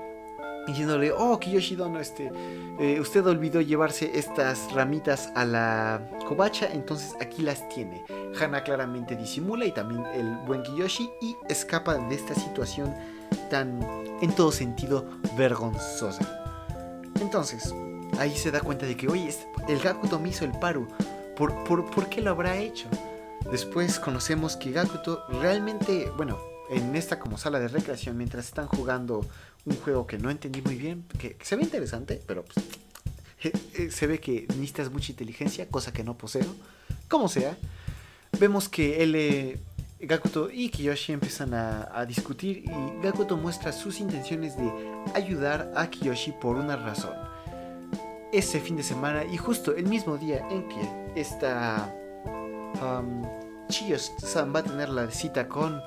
diciéndole, oh Kiyoshi Dono, este, eh, usted olvidó llevarse estas ramitas a la covacha, entonces aquí las tiene. Hana claramente disimula y también el buen Kiyoshi y escapa de esta situación tan, en todo sentido, vergonzosa. Entonces, ahí se da cuenta de que, oye, el Gakuto me hizo el paro. ¿Por, por, qué lo habrá hecho? Después conocemos que Gakuto realmente, bueno, en esta como sala de recreación, mientras están jugando un juego que no entendí muy bien, que, se ve interesante, pero pues, se ve que necesitas mucha inteligencia, cosa que no poseo. Como sea, vemos que él, eh, Gakuto y Kiyoshi empiezan a, a, discutir y Gakuto muestra sus intenciones de ayudar a Kiyoshi por una razón ese fin de semana y justo el mismo día en que esta um, Chiyos-san va a tener la cita con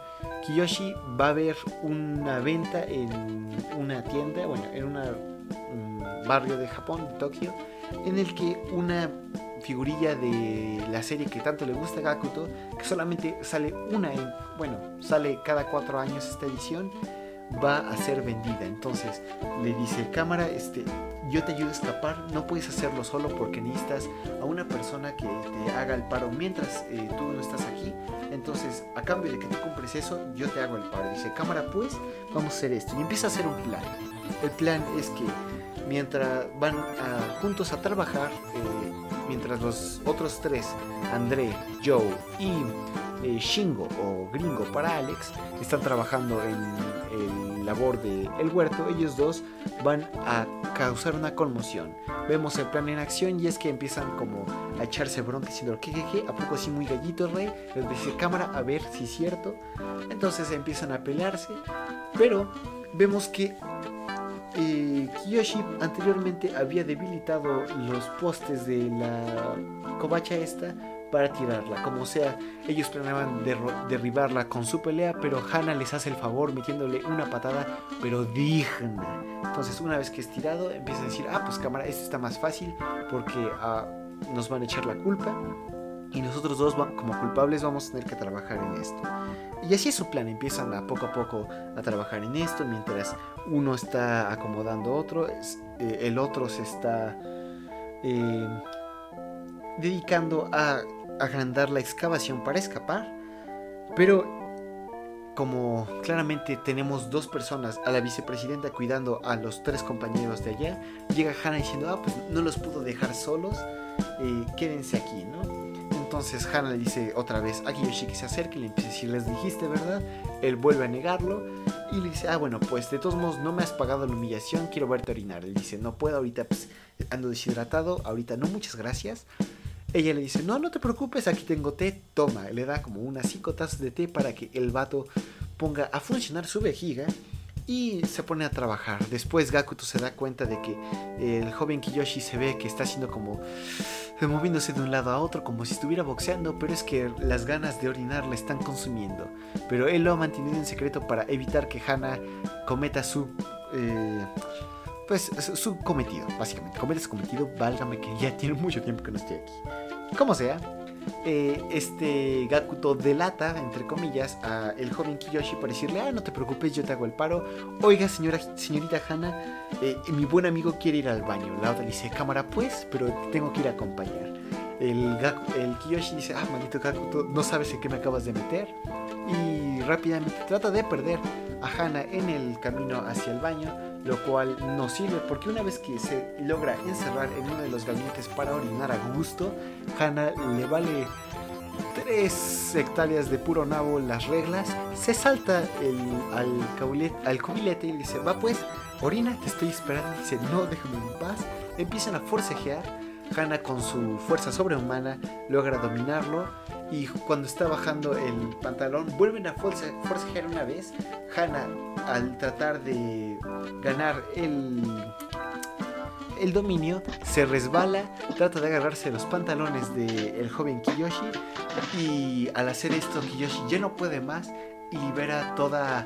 Kiyoshi, va a haber una venta en una tienda, bueno, en un barrio de Japón, de Tokio, en el que una figurilla de la serie que tanto le gusta a Gakuto, que solamente sale una, en, bueno, sale cada cuatro años esta edición, va a ser vendida. Entonces le dice, cámara, este, yo te ayudo a escapar, no puedes hacerlo solo porque necesitas a una persona que te haga el paro mientras eh, tú no estás aquí. Entonces, a cambio de que tú compres eso, yo te hago el paro. Dice, cámara, pues, vamos a hacer esto. Y empieza a hacer un plan. El plan es que mientras van juntos a trabajar, eh, mientras los otros tres, André, Joe y eh, Shingo o Gringo para Alex están trabajando en el labor del el huerto, ellos dos van a causar una conmoción. Vemos el plan en acción y es que empiezan como a echarse bronca diciendo que ¿a poco así muy gallito rey? Les dice cámara a ver si es cierto. Entonces empiezan a pelearse, pero vemos que eh, Kiyoshi anteriormente había debilitado los postes de la covacha esta para tirarla. Como sea, ellos planeaban derribarla con su pelea, pero Hana les hace el favor metiéndole una patada, pero digna. Entonces, una vez que es tirado, empieza a decir, ah, pues cámara, esto está más fácil porque ah, nos van a echar la culpa y nosotros dos como culpables vamos a tener que trabajar en esto. Y así es su plan, empiezan a poco a poco a trabajar en esto, mientras uno está acomodando otro, eh, el otro se está eh, dedicando a agrandar la excavación para escapar, pero como claramente tenemos dos personas, a la vicepresidenta cuidando a los tres compañeros de allá, llega Hannah diciendo, ah, pues no los pudo dejar solos, eh, quédense aquí, ¿no? Entonces Hannah le dice otra vez a Kiyoshi que se acerque y le empieza a decir, les dijiste, ¿verdad? Él vuelve a negarlo y le dice, ah, bueno, pues de todos modos no me has pagado la humillación, quiero verte orinar. Él dice, no puedo, ahorita pues, ando deshidratado, ahorita no, muchas gracias. Ella le dice, no, no te preocupes, aquí tengo té, toma. Le da como unas cinco tazas de té para que el vato ponga a funcionar su vejiga y se pone a trabajar. Después Gakuto se da cuenta de que el joven Kiyoshi se ve que está haciendo como moviéndose de un lado a otro como si estuviera boxeando, pero es que las ganas de orinar le están consumiendo. Pero él lo ha mantenido en secreto para evitar que Hana cometa su... Eh, pues su cometido, básicamente. Cometa su cometido, válgame que ya tiene mucho tiempo que no estoy aquí. Como sea, eh, este Gakuto delata, entre comillas, a el joven Kiyoshi para decirle, ah, no te preocupes, yo te hago el paro. Oiga, señora, señorita Hana, eh, mi buen amigo quiere ir al baño. La otra le dice, cámara pues, pero tengo que ir a acompañar. El, el Kiyoshi dice, ah, maldito Gakuto, no sabes en qué me acabas de meter. Y rápidamente trata de perder a Hana en el camino hacia el baño lo cual no sirve porque una vez que se logra encerrar en uno de los gabinetes para orinar a gusto, Hannah le vale 3 hectáreas de puro nabo las reglas, se salta el, al, cubilete y le dice, va pues, orina, te estoy esperando, dice, no, déjame en paz, empiezan a forcejear, Hannah con su fuerza sobrehumana logra dominarlo y cuando está bajando el pantalón vuelven a forcejear una vez, Hannah al tratar de ganar el, el dominio, se resbala, trata de agarrarse los pantalones del joven Kiyoshi y al hacer esto Kiyoshi ya no puede más y libera toda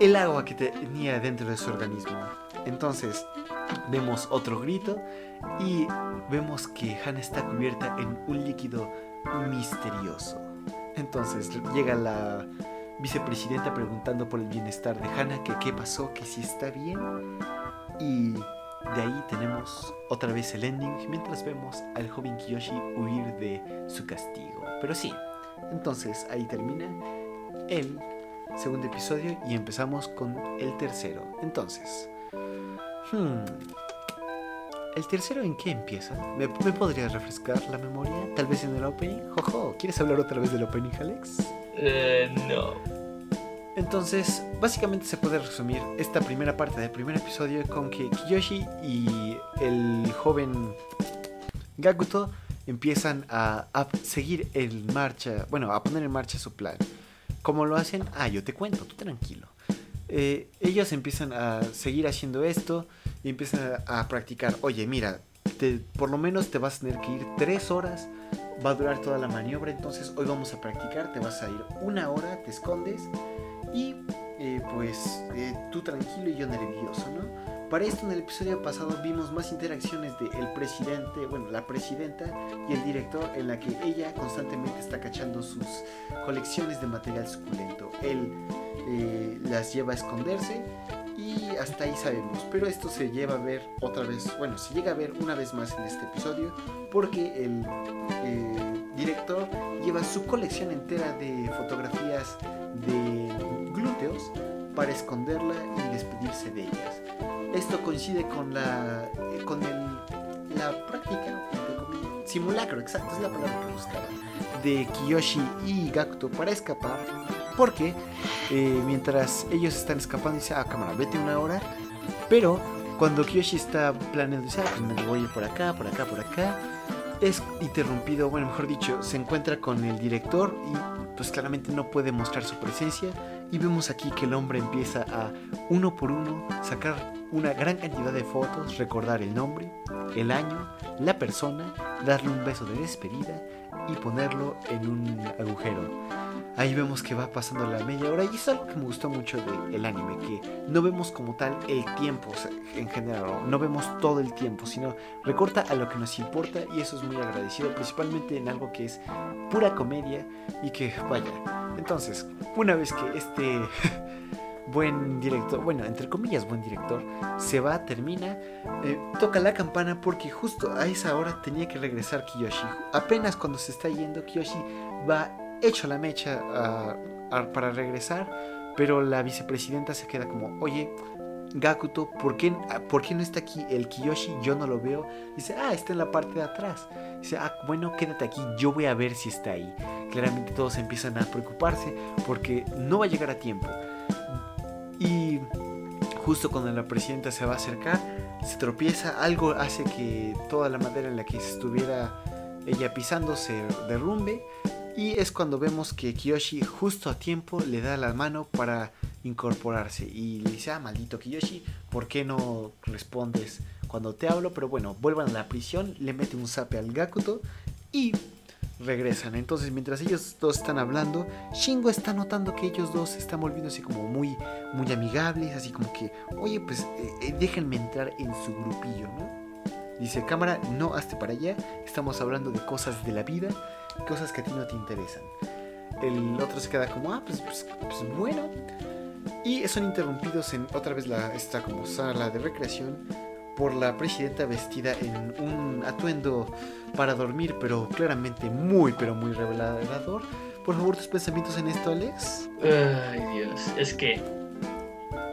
el agua que tenía dentro de su organismo. Entonces vemos otro grito y vemos que Hana está cubierta en un líquido misterioso. Entonces llega la vicepresidenta preguntando por el bienestar de Hannah, que qué pasó, que si está bien. Y de ahí tenemos otra vez el ending mientras vemos al joven Kiyoshi huir de su castigo. Pero sí, entonces ahí termina el segundo episodio y empezamos con el tercero. Entonces, hmm, ¿el tercero en qué empieza? ¿Me, ¿Me podrías refrescar la memoria? Tal vez en el opening. Jojo, ¿quieres hablar otra vez del opening, Alex? Eh, no. Entonces, básicamente se puede resumir esta primera parte del primer episodio con que Kiyoshi y el joven Gakuto empiezan a, seguir en marcha, bueno, a poner en marcha su plan. ¿Cómo lo hacen? Ah, yo te cuento, tú tranquilo. Eh, ellos empiezan a seguir haciendo esto y empiezan a, practicar. Oye, mira, por lo menos te vas a tener que ir tres horas va a durar toda la maniobra, entonces hoy vamos a practicar, te vas a ir una hora, te escondes y eh, pues eh, tú tranquilo y yo nervioso, ¿no? Para esto en el episodio pasado vimos más interacciones de el presidente, bueno, la presidenta y el director en la que ella constantemente está cachando sus colecciones de material suculento. Él eh, las lleva a esconderse y hasta ahí sabemos. Pero esto se lleva a ver otra vez, bueno, se llega a ver una vez más en este episodio porque el eh, director lleva su colección entera de fotografías de glúteos para esconderla y despedirse de ellas. Esto coincide con la, con el, la práctica, simulacro, exacto, es la palabra que buscaba, de Kiyoshi y Gakuto para escapar, porque eh, mientras ellos están escapando, dice, ah, cámara, vete una hora, pero cuando Kiyoshi está planeando, dice, ah, pues me voy por acá, por acá, por acá, es interrumpido, bueno, mejor dicho, se encuentra con el director y pues claramente no puede mostrar su presencia. Y vemos aquí que el hombre empieza a uno por uno sacar una gran cantidad de fotos, recordar el nombre, el año, la persona, darle un beso de despedida y ponerlo en un agujero. Ahí vemos que va pasando la media hora y es algo que me gustó mucho del anime, que no vemos como tal el tiempo en general, no vemos todo el tiempo, sino recorta a lo que nos importa y eso es muy agradecido, principalmente en algo que es pura comedia y que vaya. Entonces, una vez que este buen director, bueno, entre comillas buen director, se va, termina, eh, toca la campana porque justo a esa hora tenía que regresar Kiyoshi. Apenas cuando se está yendo, Kiyoshi va hecho la mecha para regresar, pero la vicepresidenta se queda como, oye, Gakuto, ¿por qué, ¿por qué no está aquí el Kiyoshi? Yo no lo veo. Dice, ah, está en la parte de atrás. Dice, ah, bueno, quédate aquí, yo voy a ver si está ahí. Claramente todos empiezan a preocuparse porque no va a llegar a tiempo. Y justo cuando la presidenta se va a acercar, se tropieza, algo hace que toda la madera en la que estuviera ella pisando se derrumbe. Y es cuando vemos que Kiyoshi justo a tiempo le da la mano para incorporarse. Y le dice, ah, maldito Kiyoshi, ¿por qué no respondes cuando te hablo? Pero bueno, vuelvan a la prisión, le mete un zape al Gakuto y regresan. Entonces, mientras ellos dos están hablando, Shingo está notando que ellos dos están volviendo así como muy, muy amigables, así como que, oye, pues eh, eh, déjenme entrar en su grupillo, ¿no? Dice, cámara, no hazte para allá, estamos hablando de cosas de la vida, cosas que a ti no te interesan. El otro se queda como, ah, pues, pues, pues bueno. Y son interrumpidos en otra vez la, esta como sala de recreación por la presidenta vestida en un atuendo para dormir, pero claramente muy, pero muy revelador. Por favor, tus pensamientos en esto, Alex. Ay, Dios, es que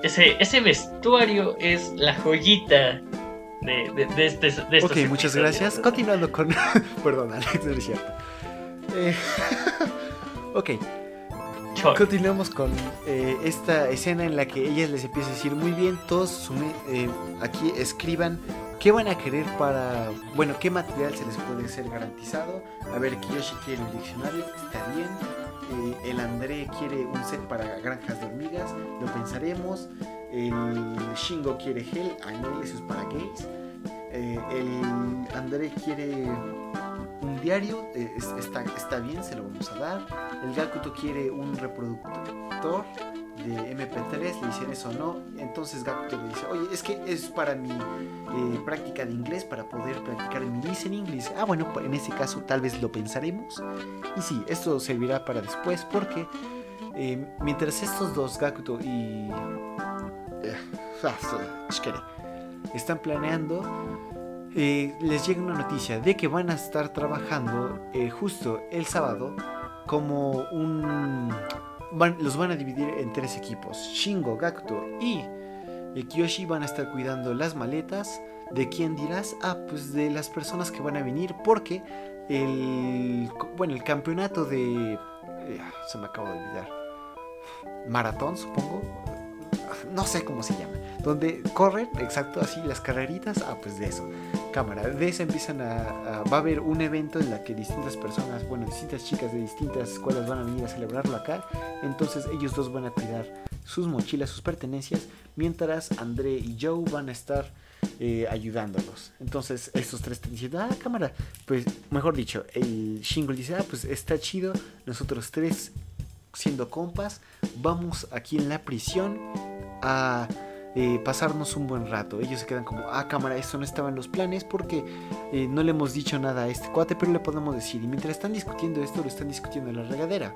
ese, ese vestuario es la joyita de, de, este, de Ok, muchas gracias. Continuando con... Perdón, Alex, no es cierto. Eh... ok. Continuamos con eh, esta escena en la que ella les empieza a decir muy bien, todos eh, aquí escriban qué van a querer para, bueno, qué material se les puede ser garantizado. A ver, Kiyoshi quiere un diccionario, está bien. Eh, el André quiere un set para granjas de hormigas, lo pensaremos. El Shingo quiere gel, anel, eso es para gays. el André quiere un diario, eh, está, bien, se lo vamos a dar. El Gakuto quiere un reproductor de MP3, le dicen eso no. Entonces Gakuto le dice, oye, es que es para mi eh, práctica de inglés, para poder practicar mi listening. Le dice, ah, bueno, en ese caso tal vez lo pensaremos. Y sí, esto servirá para después porque eh, mientras estos dos, Gakuto y... Ah, están planeando eh, les llega una noticia de que van a estar trabajando eh, justo el sábado como un... los van a dividir en tres equipos. Shingo, Gakuto y eh, Kiyoshi van a estar cuidando las maletas. ¿De quién dirás? Ah, pues de las personas que van a venir porque el... Bueno, el campeonato de... se me acaba de olvidar. Maratón, supongo. No sé cómo se llama. Donde corren, exacto, así las carreritas. Ah, pues de eso cámara. De esa empiezan a, Va a haber un evento en la que distintas personas, bueno, distintas chicas de distintas escuelas van a venir a celebrarlo acá. Entonces ellos dos van a cuidar sus mochilas, sus pertenencias, mientras André y Joe van a estar eh, ayudándolos. Entonces estos tres están diciendo, ah, cámara, pues mejor dicho, el Shingle dice, ah, pues está chido, nosotros tres siendo compas, vamos aquí en la prisión a eh, pasarnos un buen rato. Ellos se quedan como, ah, cámara, esto no estaba en los planes porque eh, no le hemos dicho nada a este cuate, pero le podemos decir. Y mientras están discutiendo esto, lo están discutiendo en la regadera.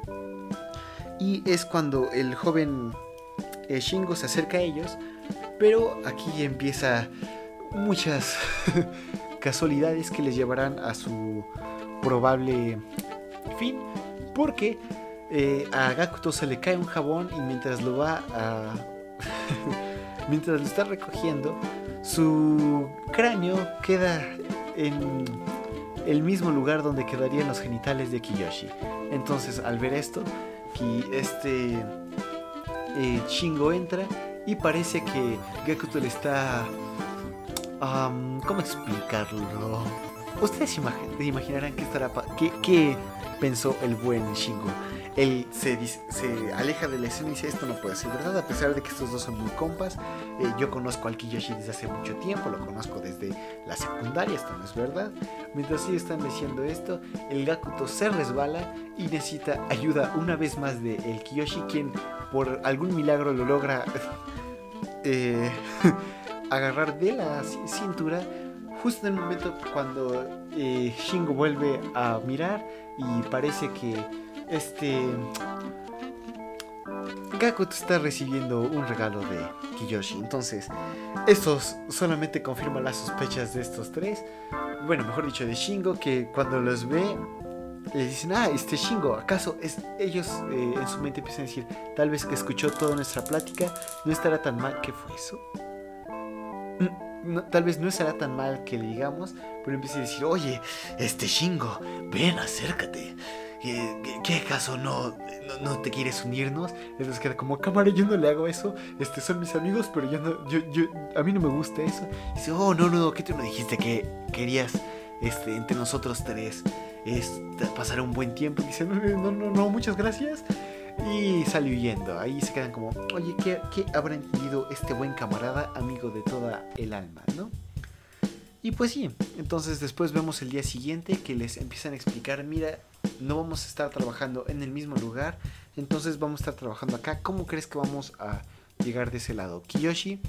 Y es cuando el joven eh, Shingo se acerca a ellos, pero aquí empieza muchas casualidades que les llevarán a su probable fin, porque a Gakuto se le cae un jabón y mientras lo va a mientras lo está recogiendo, su cráneo queda en, el mismo lugar donde quedarían los genitales de Kiyoshi. Entonces, al ver esto, este eh, entra y parece que Gakuto le está... ¿Cómo explicarlo? Ustedes imaginarán qué, estará qué, qué pensó el buen Shingo él se, aleja de la escena y dice esto no puede ser verdad, a pesar de que estos dos son muy compas. Eh, yo conozco al Kiyoshi desde hace mucho tiempo, lo conozco desde la secundaria, esto no es verdad. Mientras sí están diciendo esto, el Gakuto se resbala y necesita ayuda una vez más de el Kiyoshi, quien por algún milagro lo logra eh, agarrar de la cintura justo en el momento cuando eh, Shingo vuelve a mirar y parece que este. Gakuto está recibiendo un regalo de Kiyoshi. Entonces, esto solamente confirma las sospechas de estos tres. Bueno, mejor dicho, de Shingo, que cuando los ve, le dicen, ah, este Shingo, ¿acaso es, ellos eh, en su mente empiezan a decir, tal vez que escuchó toda nuestra plática, no estará tan mal, ¿qué fue eso? Mm, tal vez no estará tan mal que le digamos, pero empieza a decir, oye, este Shingo, ven, acércate. ¿Qué, acaso no, no, te quieres unirnos? Entonces queda como, cámara, yo no le hago eso. Este, son mis amigos, pero yo no, yo, yo, a mí no me gusta eso. dice, oh, no, no, ¿qué tú no dijiste que querías este, entre nosotros tres es pasar un buen tiempo? dice, no, no, no, no, muchas gracias. Y sale huyendo. Ahí se quedan como, oye, ¿qué, ¿qué habrá entendido este buen camarada, amigo de toda el alma, no? Y pues sí, entonces después vemos el día siguiente que les empiezan a explicar, mira, no vamos a estar trabajando en el mismo lugar, entonces vamos a estar trabajando acá. ¿Cómo crees que vamos a llegar de ese lado? Kiyoshi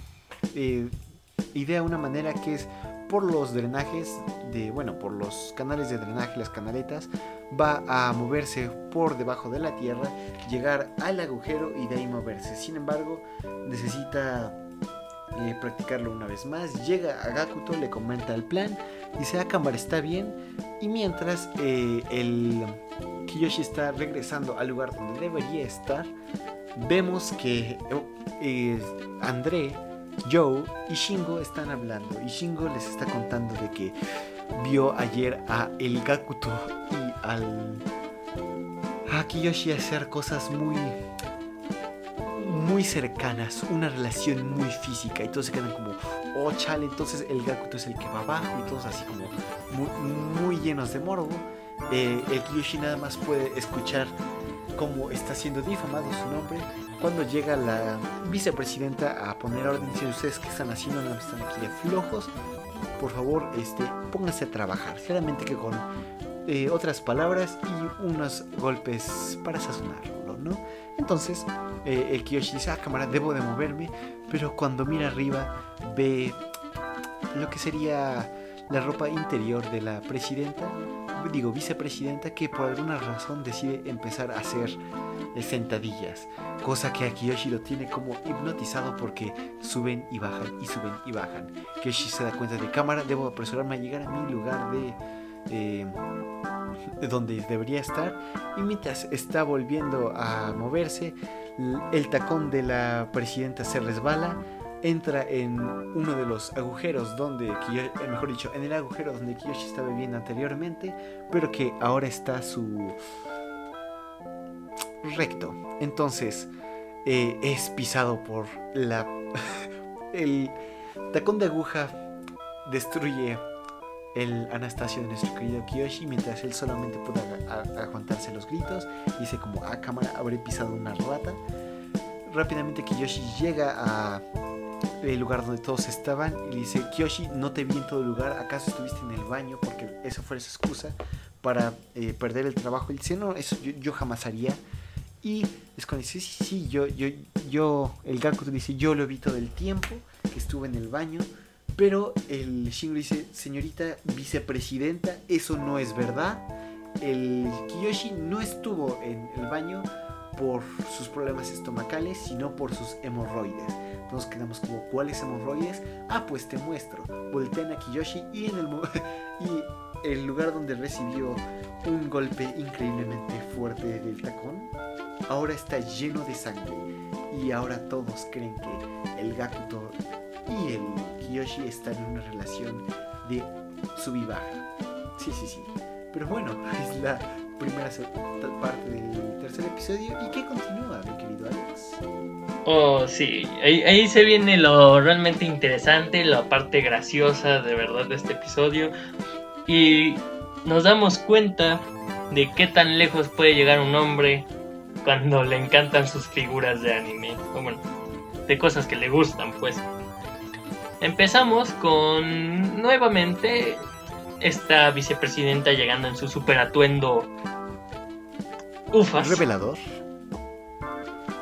eh, idea una manera que es por los drenajes de, bueno, por los canales de drenaje, las canaletas, va a moverse por debajo de la tierra, llegar al agujero y de ahí moverse. Sin embargo, necesita eh, practicarlo una vez más. Llega a Gakuto, le comenta el plan, dice, ah, cámara, está bien. Y mientras eh, el Kiyoshi está regresando al lugar donde debería estar, vemos que eh, André, Joe y Shingo están hablando. Y Shingo les está contando de que vio ayer a el Gakuto y al a Kiyoshi hacer cosas muy muy cercanas, una relación muy física y todos se quedan como, oh chale, entonces el Gakuto es el que va abajo y todos así como muy, llenos de morbo. Eh, el Kiyoshi nada más puede escuchar cómo está siendo difamado su nombre. Cuando llega la vicepresidenta a poner orden si ustedes que están haciendo no están aquí de flojos por favor este pónganse a trabajar claramente que con eh, otras palabras y unos golpes para sazonarlo no entonces eh, el Kiyoshi dice, ah, cámara, debo de moverme, pero cuando mira arriba ve lo que sería la ropa interior de la presidenta, digo vicepresidenta, que por alguna razón decide empezar a hacer eh, sentadillas, cosa que a Kiyoshi lo tiene como hipnotizado porque suben y bajan y suben y bajan. Kiyoshi se da cuenta de cámara, debo apresurarme a llegar a mi lugar de... Eh, donde debería estar y mientras está volviendo a moverse el tacón de la presidenta se resbala, entra en uno de los agujeros donde, eh, mejor dicho, en el agujero donde Kiyoshi estaba viviendo anteriormente, pero que ahora está su recto. Entonces eh, es pisado por la... el tacón de aguja destruye el Anastasio de nuestro querido Kiyoshi, mientras él solamente puede aguantarse los gritos, dice como, a ah, cámara, habré pisado una rata. Rápidamente Kiyoshi llega a el lugar donde todos estaban y le dice, Kiyoshi, no te vi en todo lugar, ¿acaso estuviste en el baño? Porque eso fue esa excusa para eh, perder el trabajo. Y dice, no, eso yo, jamás haría. Y es cuando dice, sí, sí, yo, yo, yo, el Gaku dice, yo lo vi todo el tiempo que estuve en el baño pero el Shingo dice, señorita vicepresidenta, eso no es verdad. El Kiyoshi no estuvo en el baño por sus problemas estomacales, sino por sus hemorroides. Entonces quedamos como, ¿cuáles hemorroides? Ah, pues te muestro. Voltean a Kiyoshi y en el, y el lugar donde recibió un golpe increíblemente fuerte del tacón, ahora está lleno de sangre. Y ahora todos creen que el Gakuto y el Kiyoshi están en una relación de sub y baja. Sí, sí, sí. Pero bueno, es la primera parte del tercer episodio. ¿Y qué continúa, mi querido Alex? Oh, sí, ahí, ahí, se viene lo realmente interesante, la parte graciosa de verdad de este episodio. Y nos damos cuenta de qué tan lejos puede llegar un hombre cuando le encantan sus figuras de anime. O bueno, de cosas que le gustan, pues. Empezamos con nuevamente esta vicepresidenta llegando en su super atuendo ufas. Revelador.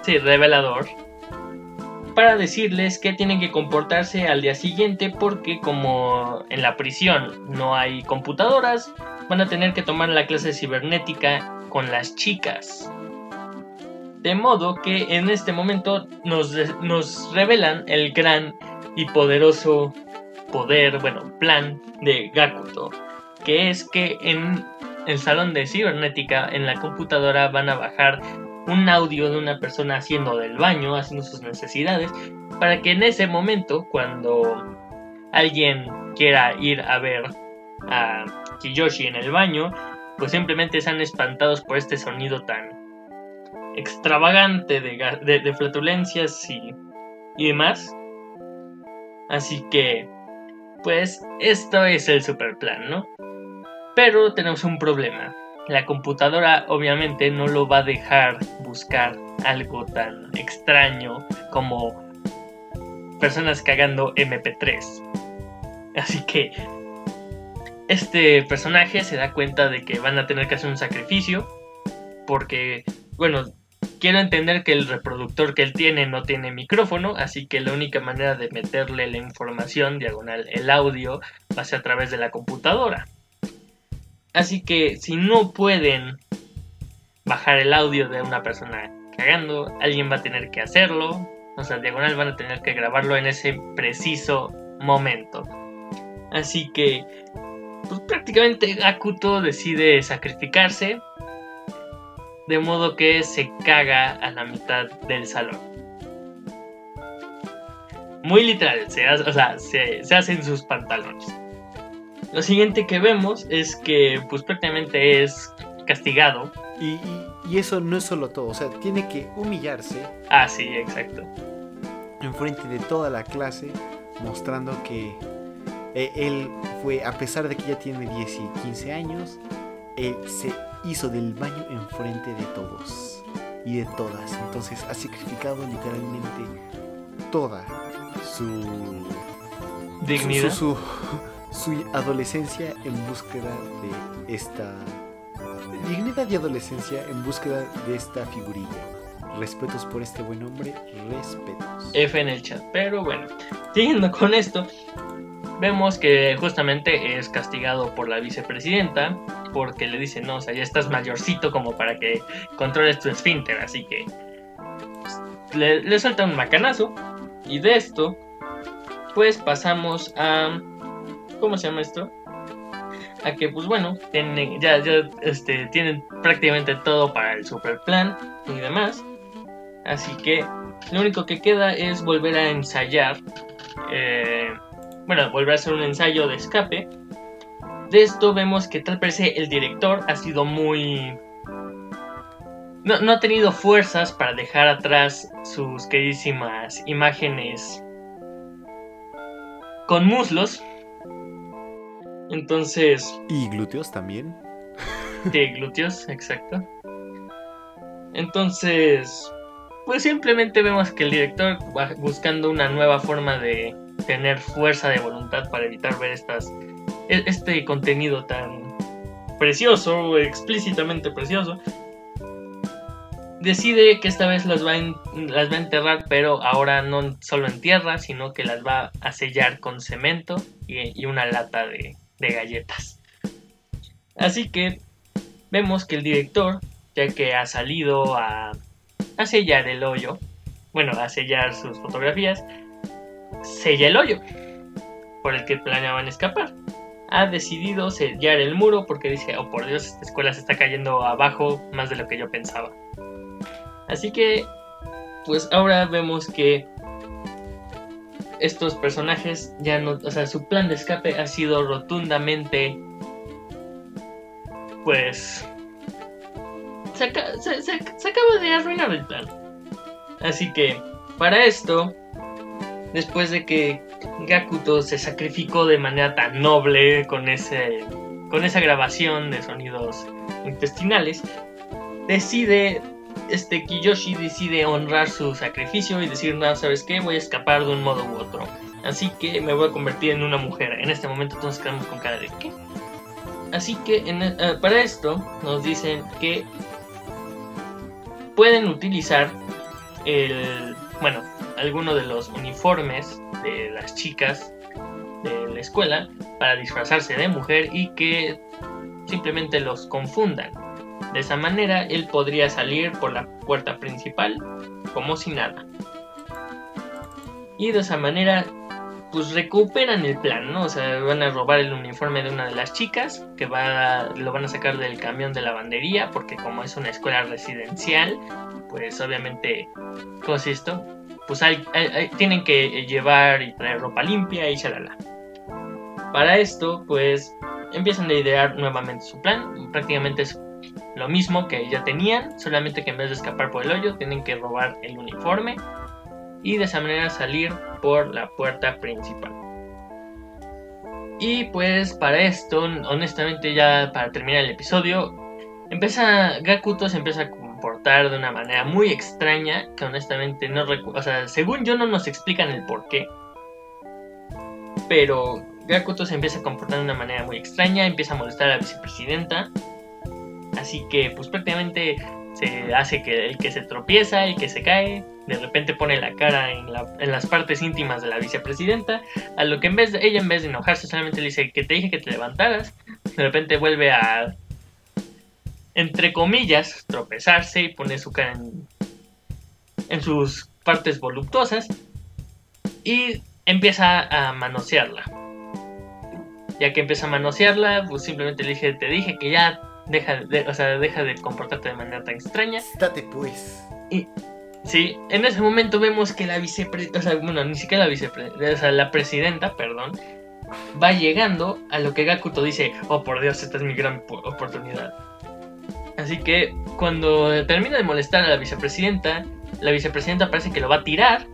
Sí, revelador. Para decirles que tienen que comportarse al día siguiente porque como en la prisión no hay computadoras, van a tener que tomar la clase cibernética con las chicas. De modo que en este momento nos, nos revelan el gran y poderoso poder, bueno, plan de Gakuto, que es que en el salón de cibernética, en la computadora, van a bajar un audio de una persona haciendo del baño, haciendo sus necesidades, para que en ese momento, cuando alguien quiera ir a ver a Kiyoshi en el baño, pues simplemente sean espantados por este sonido tan extravagante de, de, flatulencias y, y demás. Así que, pues, esto es el super plan, ¿no? Pero tenemos un problema. La computadora obviamente no lo va a dejar buscar algo tan extraño como personas cagando MP3. Así que este personaje se da cuenta de que van a tener que hacer un sacrificio porque, bueno, quiero entender que el reproductor que él tiene no tiene micrófono, así que la única manera de meterle la información diagonal, el audio, va a ser a través de la computadora. Así que si no pueden bajar el audio de una persona cagando, alguien va a tener que hacerlo. O sea, diagonal van a tener que grabarlo en ese preciso momento. Así que, pues prácticamente Akuto decide sacrificarse de modo que se caga a la mitad del salón. Muy literal, se hace, o sea, se, hacen sus pantalones. Lo siguiente que vemos es que pues prácticamente es castigado. Y, y, eso no es solo todo, o sea, tiene que humillarse. Ah, sí, exacto. Enfrente de toda la clase, mostrando que eh, él fue, a pesar de que ya tiene 10 y 15 años, él se hizo del baño enfrente de todos y de todas. Entonces ha sacrificado literalmente toda su dignidad, su, su, adolescencia en búsqueda de esta dignidad y adolescencia en búsqueda de esta figurilla. Respetos por este buen hombre, respetos. F en el chat. Pero bueno, siguiendo con esto, vemos que justamente es castigado por la vicepresidenta porque le dice, no, o sea, ya estás mayorcito como para que controles tu esfínter, así que pues, le, le suelta un macanazo y de esto pues pasamos a... ¿Cómo se llama esto? A que pues bueno, ya, ya este, tienen prácticamente todo para el super plan y demás. Así que lo único que queda es volver a ensayar eh, bueno, volver a hacer un ensayo de escape. De esto vemos que tal parece el director ha sido muy... No, no ha tenido fuerzas para dejar atrás sus queridísimas imágenes con muslos. Entonces... Y glúteos también. Sí, glúteos, exacto. Entonces, pues simplemente vemos que el director va buscando una nueva forma de tener fuerza de voluntad para evitar ver estas, este contenido tan precioso, explícitamente precioso, decide que esta vez las va, a enterrar, pero ahora no solo en tierra, sino que las va a sellar con cemento y, una lata de, galletas. Así que vemos que el director, ya que ha salido a sellar el hoyo, bueno, a sellar sus fotografías, sella el hoyo por el que planeaban escapar. Ha decidido sellar el muro porque dice, oh por Dios, esta escuela se está cayendo abajo más de lo que yo pensaba. Así que, pues ahora vemos que estos personajes ya no, o sea, su plan de escape ha sido rotundamente pues se, acaba de arruinar el plan. Así que, para esto, después de que Gakuto se sacrificó de manera tan noble con, ese, con esa grabación de sonidos intestinales, decide, este Kiyoshi decide honrar su sacrificio y decir, no, ¿sabes qué? Voy a escapar de un modo u otro. Así que me voy a convertir en una mujer. En este momento todos quedamos con cara de ¿qué? Así que eh, para esto nos dicen que pueden utilizar el, bueno, alguno de los uniformes de las chicas de la escuela para disfrazarse de mujer y que simplemente los confundan. De esa manera él podría salir por la puerta principal como si nada. Y de esa manera pues recuperan el plan, ¿no? O sea, van a robar el uniforme de una de las chicas, que va lo van a sacar del camión de lavandería, porque como es una escuela residencial, pues obviamente, ¿cómo es esto? Pues hay, tienen que llevar y traer ropa limpia y chalala. Para esto, pues empiezan a idear nuevamente su plan, prácticamente es lo mismo que ya tenían, solamente que en vez de escapar por el hoyo, tienen que robar el uniforme y de esa manera salir por la puerta principal. Y pues para esto, honestamente ya para terminar el episodio, empieza Gakuto se empieza a comportar de una manera muy extraña que honestamente no recuerdo, o sea, según yo no nos explican el por qué. Pero Gakuto se empieza a comportar de una manera muy extraña, empieza a molestar a la vicepresidenta. Así que pues prácticamente se hace que el que se tropieza, el que se cae, de repente pone la cara en, las partes íntimas de la vicepresidenta, a lo que en vez de ella en vez de enojarse solamente le dice que te dije que te levantaras, de repente vuelve a entre comillas tropezarse y pone su cara en, en sus partes voluptuosas y empieza a manosearla. Ya que empieza a manosearla, pues simplemente le dije, te dije que ya deja de, o sea, deja de comportarte de manera tan extraña. Estate pues. Y sí, en ese momento vemos que la vicepresidenta, o sea, bueno, ni siquiera la vicepresidenta, o sea, la presidenta, perdón, va llegando a lo que Gakuto dice, oh por Dios, esta es mi gran oportunidad. Así que cuando termina de molestar a la vicepresidenta, la vicepresidenta parece que lo va a tirar,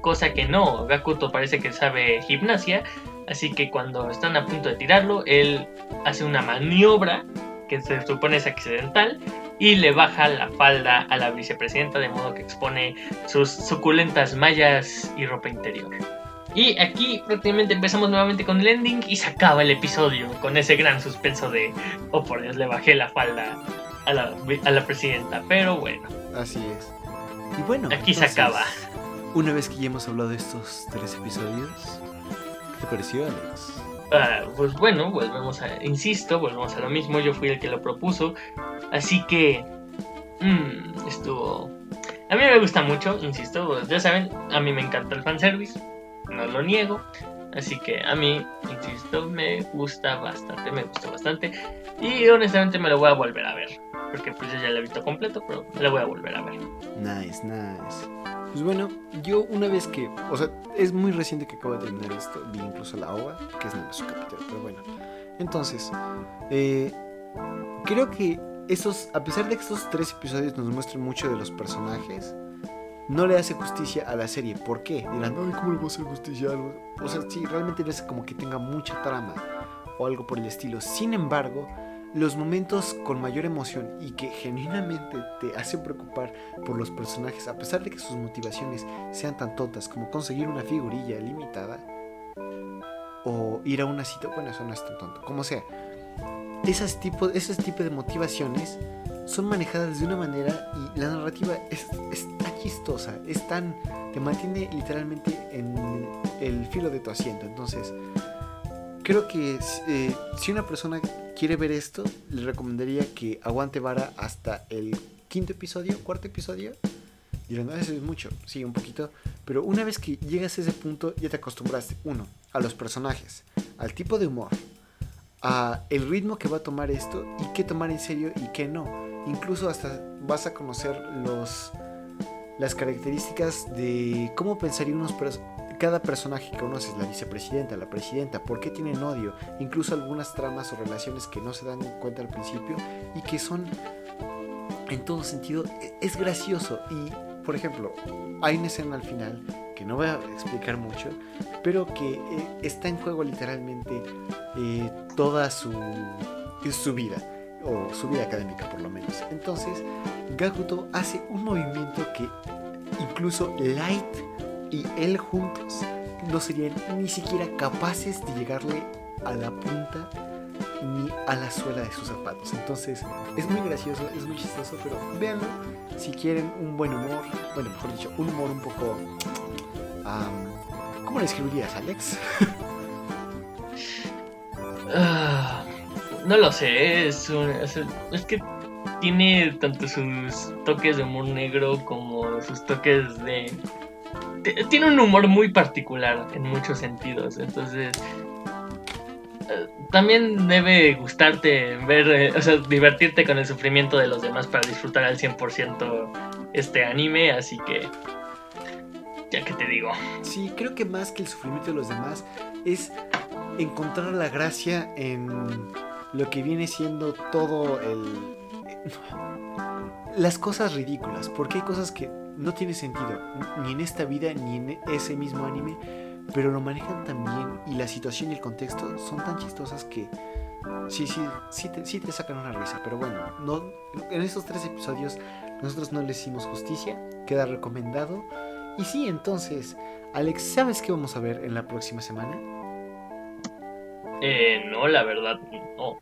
cosa que no, Gakuto parece que sabe gimnasia, así que cuando están a punto de tirarlo, él hace una maniobra que se supone es accidental, y le baja la falda a la vicepresidenta de modo que expone sus suculentas mallas y ropa interior. Y aquí prácticamente empezamos nuevamente con el ending y se acaba el episodio con ese gran suspenso de, oh por Dios, le bajé la falda a la, a la presidenta. Pero bueno. Así es. Y bueno, aquí se acaba. Una vez que ya hemos hablado de estos tres episodios, ¿qué te pareció, Alex? Ah, pues bueno, volvemos a, insisto, volvemos a lo mismo, yo fui el que lo propuso, así que mmm, estuvo... A mí me gusta mucho, insisto, pues, ya saben, a mí me encanta el fanservice, no lo niego, así que a mí, insisto, me gusta bastante, me gusta bastante, y honestamente me lo voy a volver a ver, porque pues ya lo he visto completo, pero me lo voy a volver a ver. Nice, nice. Pues bueno, yo una vez que, o sea, es muy reciente que acabo de terminar esto, vi incluso la OVA, que es nada su capítulo, pero bueno. Entonces, eh, creo que esos, a pesar de que estos tres episodios nos muestran mucho de los personajes, no le hace justicia a la serie. ¿Por qué? Dirán, ay, ¿cómo le va a hacer justicia? O sea, sí, realmente no es como que tenga mucha trama o algo por el estilo. Sin embargo, los momentos con mayor emoción y que genuinamente te hacen preocupar por los personajes, a pesar de que sus motivaciones sean tan tontas como conseguir una figurilla limitada o ir a una cita, bueno, eso no es tan tonto, como sea. Esas tipo, esos tipos de motivaciones son manejadas de una manera y la narrativa es, es tan chistosa, es tan. te mantiene literalmente en el filo de tu asiento. Entonces, creo que eh, si una persona quiere ver esto, le recomendaría que aguante vara hasta el quinto episodio, cuarto episodio. Dirán, no, eso es mucho, sí, un poquito. Pero una vez que llegas a ese punto, ya te acostumbraste, uno, a los personajes, al tipo de humor, a el ritmo que va a tomar esto y qué tomar en serio y qué no. Incluso hasta vas a conocer los las características de cómo pensaría unos cada personaje que conoces, la vicepresidenta, la presidenta, por qué tienen odio, incluso algunas tramas o relaciones que no se dan cuenta al principio y que son en todo sentido, e, es gracioso. Y, por ejemplo, hay una escena al final que no voy a explicar mucho, pero que eh, está en juego literalmente eh, toda su, su vida, o su vida académica por lo menos. Entonces, Gakuto hace un movimiento que incluso Light y él juntos no serían ni siquiera capaces de llegarle a la punta ni a la suela de sus zapatos. Entonces es muy gracioso, es muy chistoso, pero véanlo si quieren un buen humor, bueno, mejor dicho, un humor un poco... ¿Cómo lo escribirías, Alex? No lo sé, es, es que tiene tanto sus toques de humor negro como sus toques de... Tiene un humor muy particular en muchos sentidos, entonces eh, también debe gustarte ver, eh, o sea, divertirte con el sufrimiento de los demás para disfrutar al 100% este anime, así que ya que te digo. Sí, creo que más que el sufrimiento de los demás es encontrar la gracia en lo que viene siendo todo el las cosas ridículas, porque hay cosas que no tienen sentido, ni en esta vida ni en ese mismo anime, pero lo manejan tan bien y la situación y el contexto son tan chistosas que sí, sí, sí te, sí te sacan una risa. Pero bueno, no, en estos tres episodios nosotros no le hicimos justicia, queda recomendado. Y sí, entonces, Alex, ¿sabes qué vamos a ver en la próxima semana? Eh, no, la verdad, no.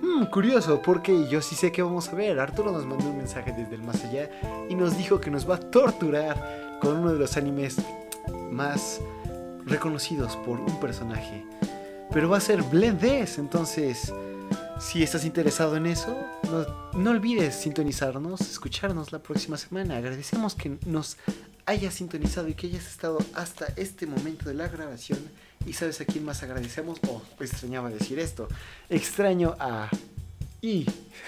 Hmm, curioso, porque yo sí sé qué vamos a ver. Arturo nos mandó un mensaje desde el más allá y nos dijo que nos va a torturar con uno de los animes más reconocidos por un personaje. Pero va a ser Blend entonces si estás interesado en eso, no, no, olvides sintonizarnos, escucharnos la próxima semana. Agradecemos que nos hayas sintonizado y que hayas estado hasta este momento de la grabación. Y sabes a quién más agradecemos, oh, extrañaba decir esto, extraño a... Y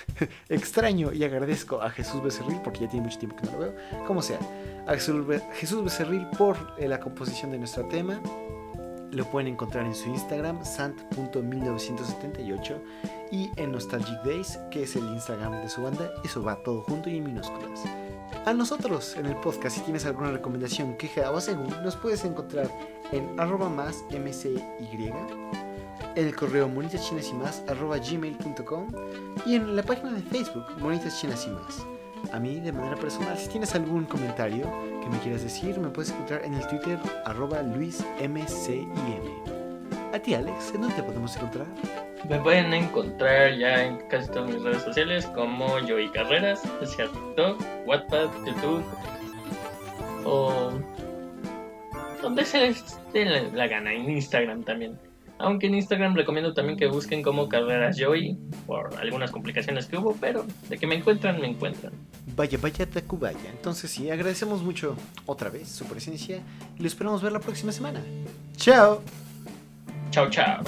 extraño y agradezco a Jesús Becerril, porque ya tiene mucho tiempo que no lo veo, como sea a Jesús Becerril por eh, la composición de nuestro tema. Lo pueden encontrar en su Instagram, sant.1978, y en Nostalgic Days, que es el Instagram de su banda. Eso va todo junto y en minúsculas. A nosotros en el podcast, si tienes alguna recomendación, queja o según, nos puedes encontrar en arroba más mcy, en el correo monitachinas y más arroba gmail.com y en la página de Facebook Monitas Chinas y más a mí de manera personal. Si tienes algún comentario que me quieras decir, me puedes encontrar en el Twitter arroba luismcim. A ti, Alex, ¿en dónde te podemos encontrar? Me pueden encontrar ya en casi todas mis redes sociales como Joey Carreras, sea TikTok, WhatsApp, YouTube o donde se les dé la gana, en Instagram también. Aunque en Instagram recomiendo también que busquen como Carreras Joy por algunas complicaciones que hubo, pero de que me encuentran, me encuentran. Vaya, vaya, Tacubaya. Entonces sí, agradecemos mucho otra vez su presencia y lo esperamos ver la próxima semana. ¡Chao! Chao, chao.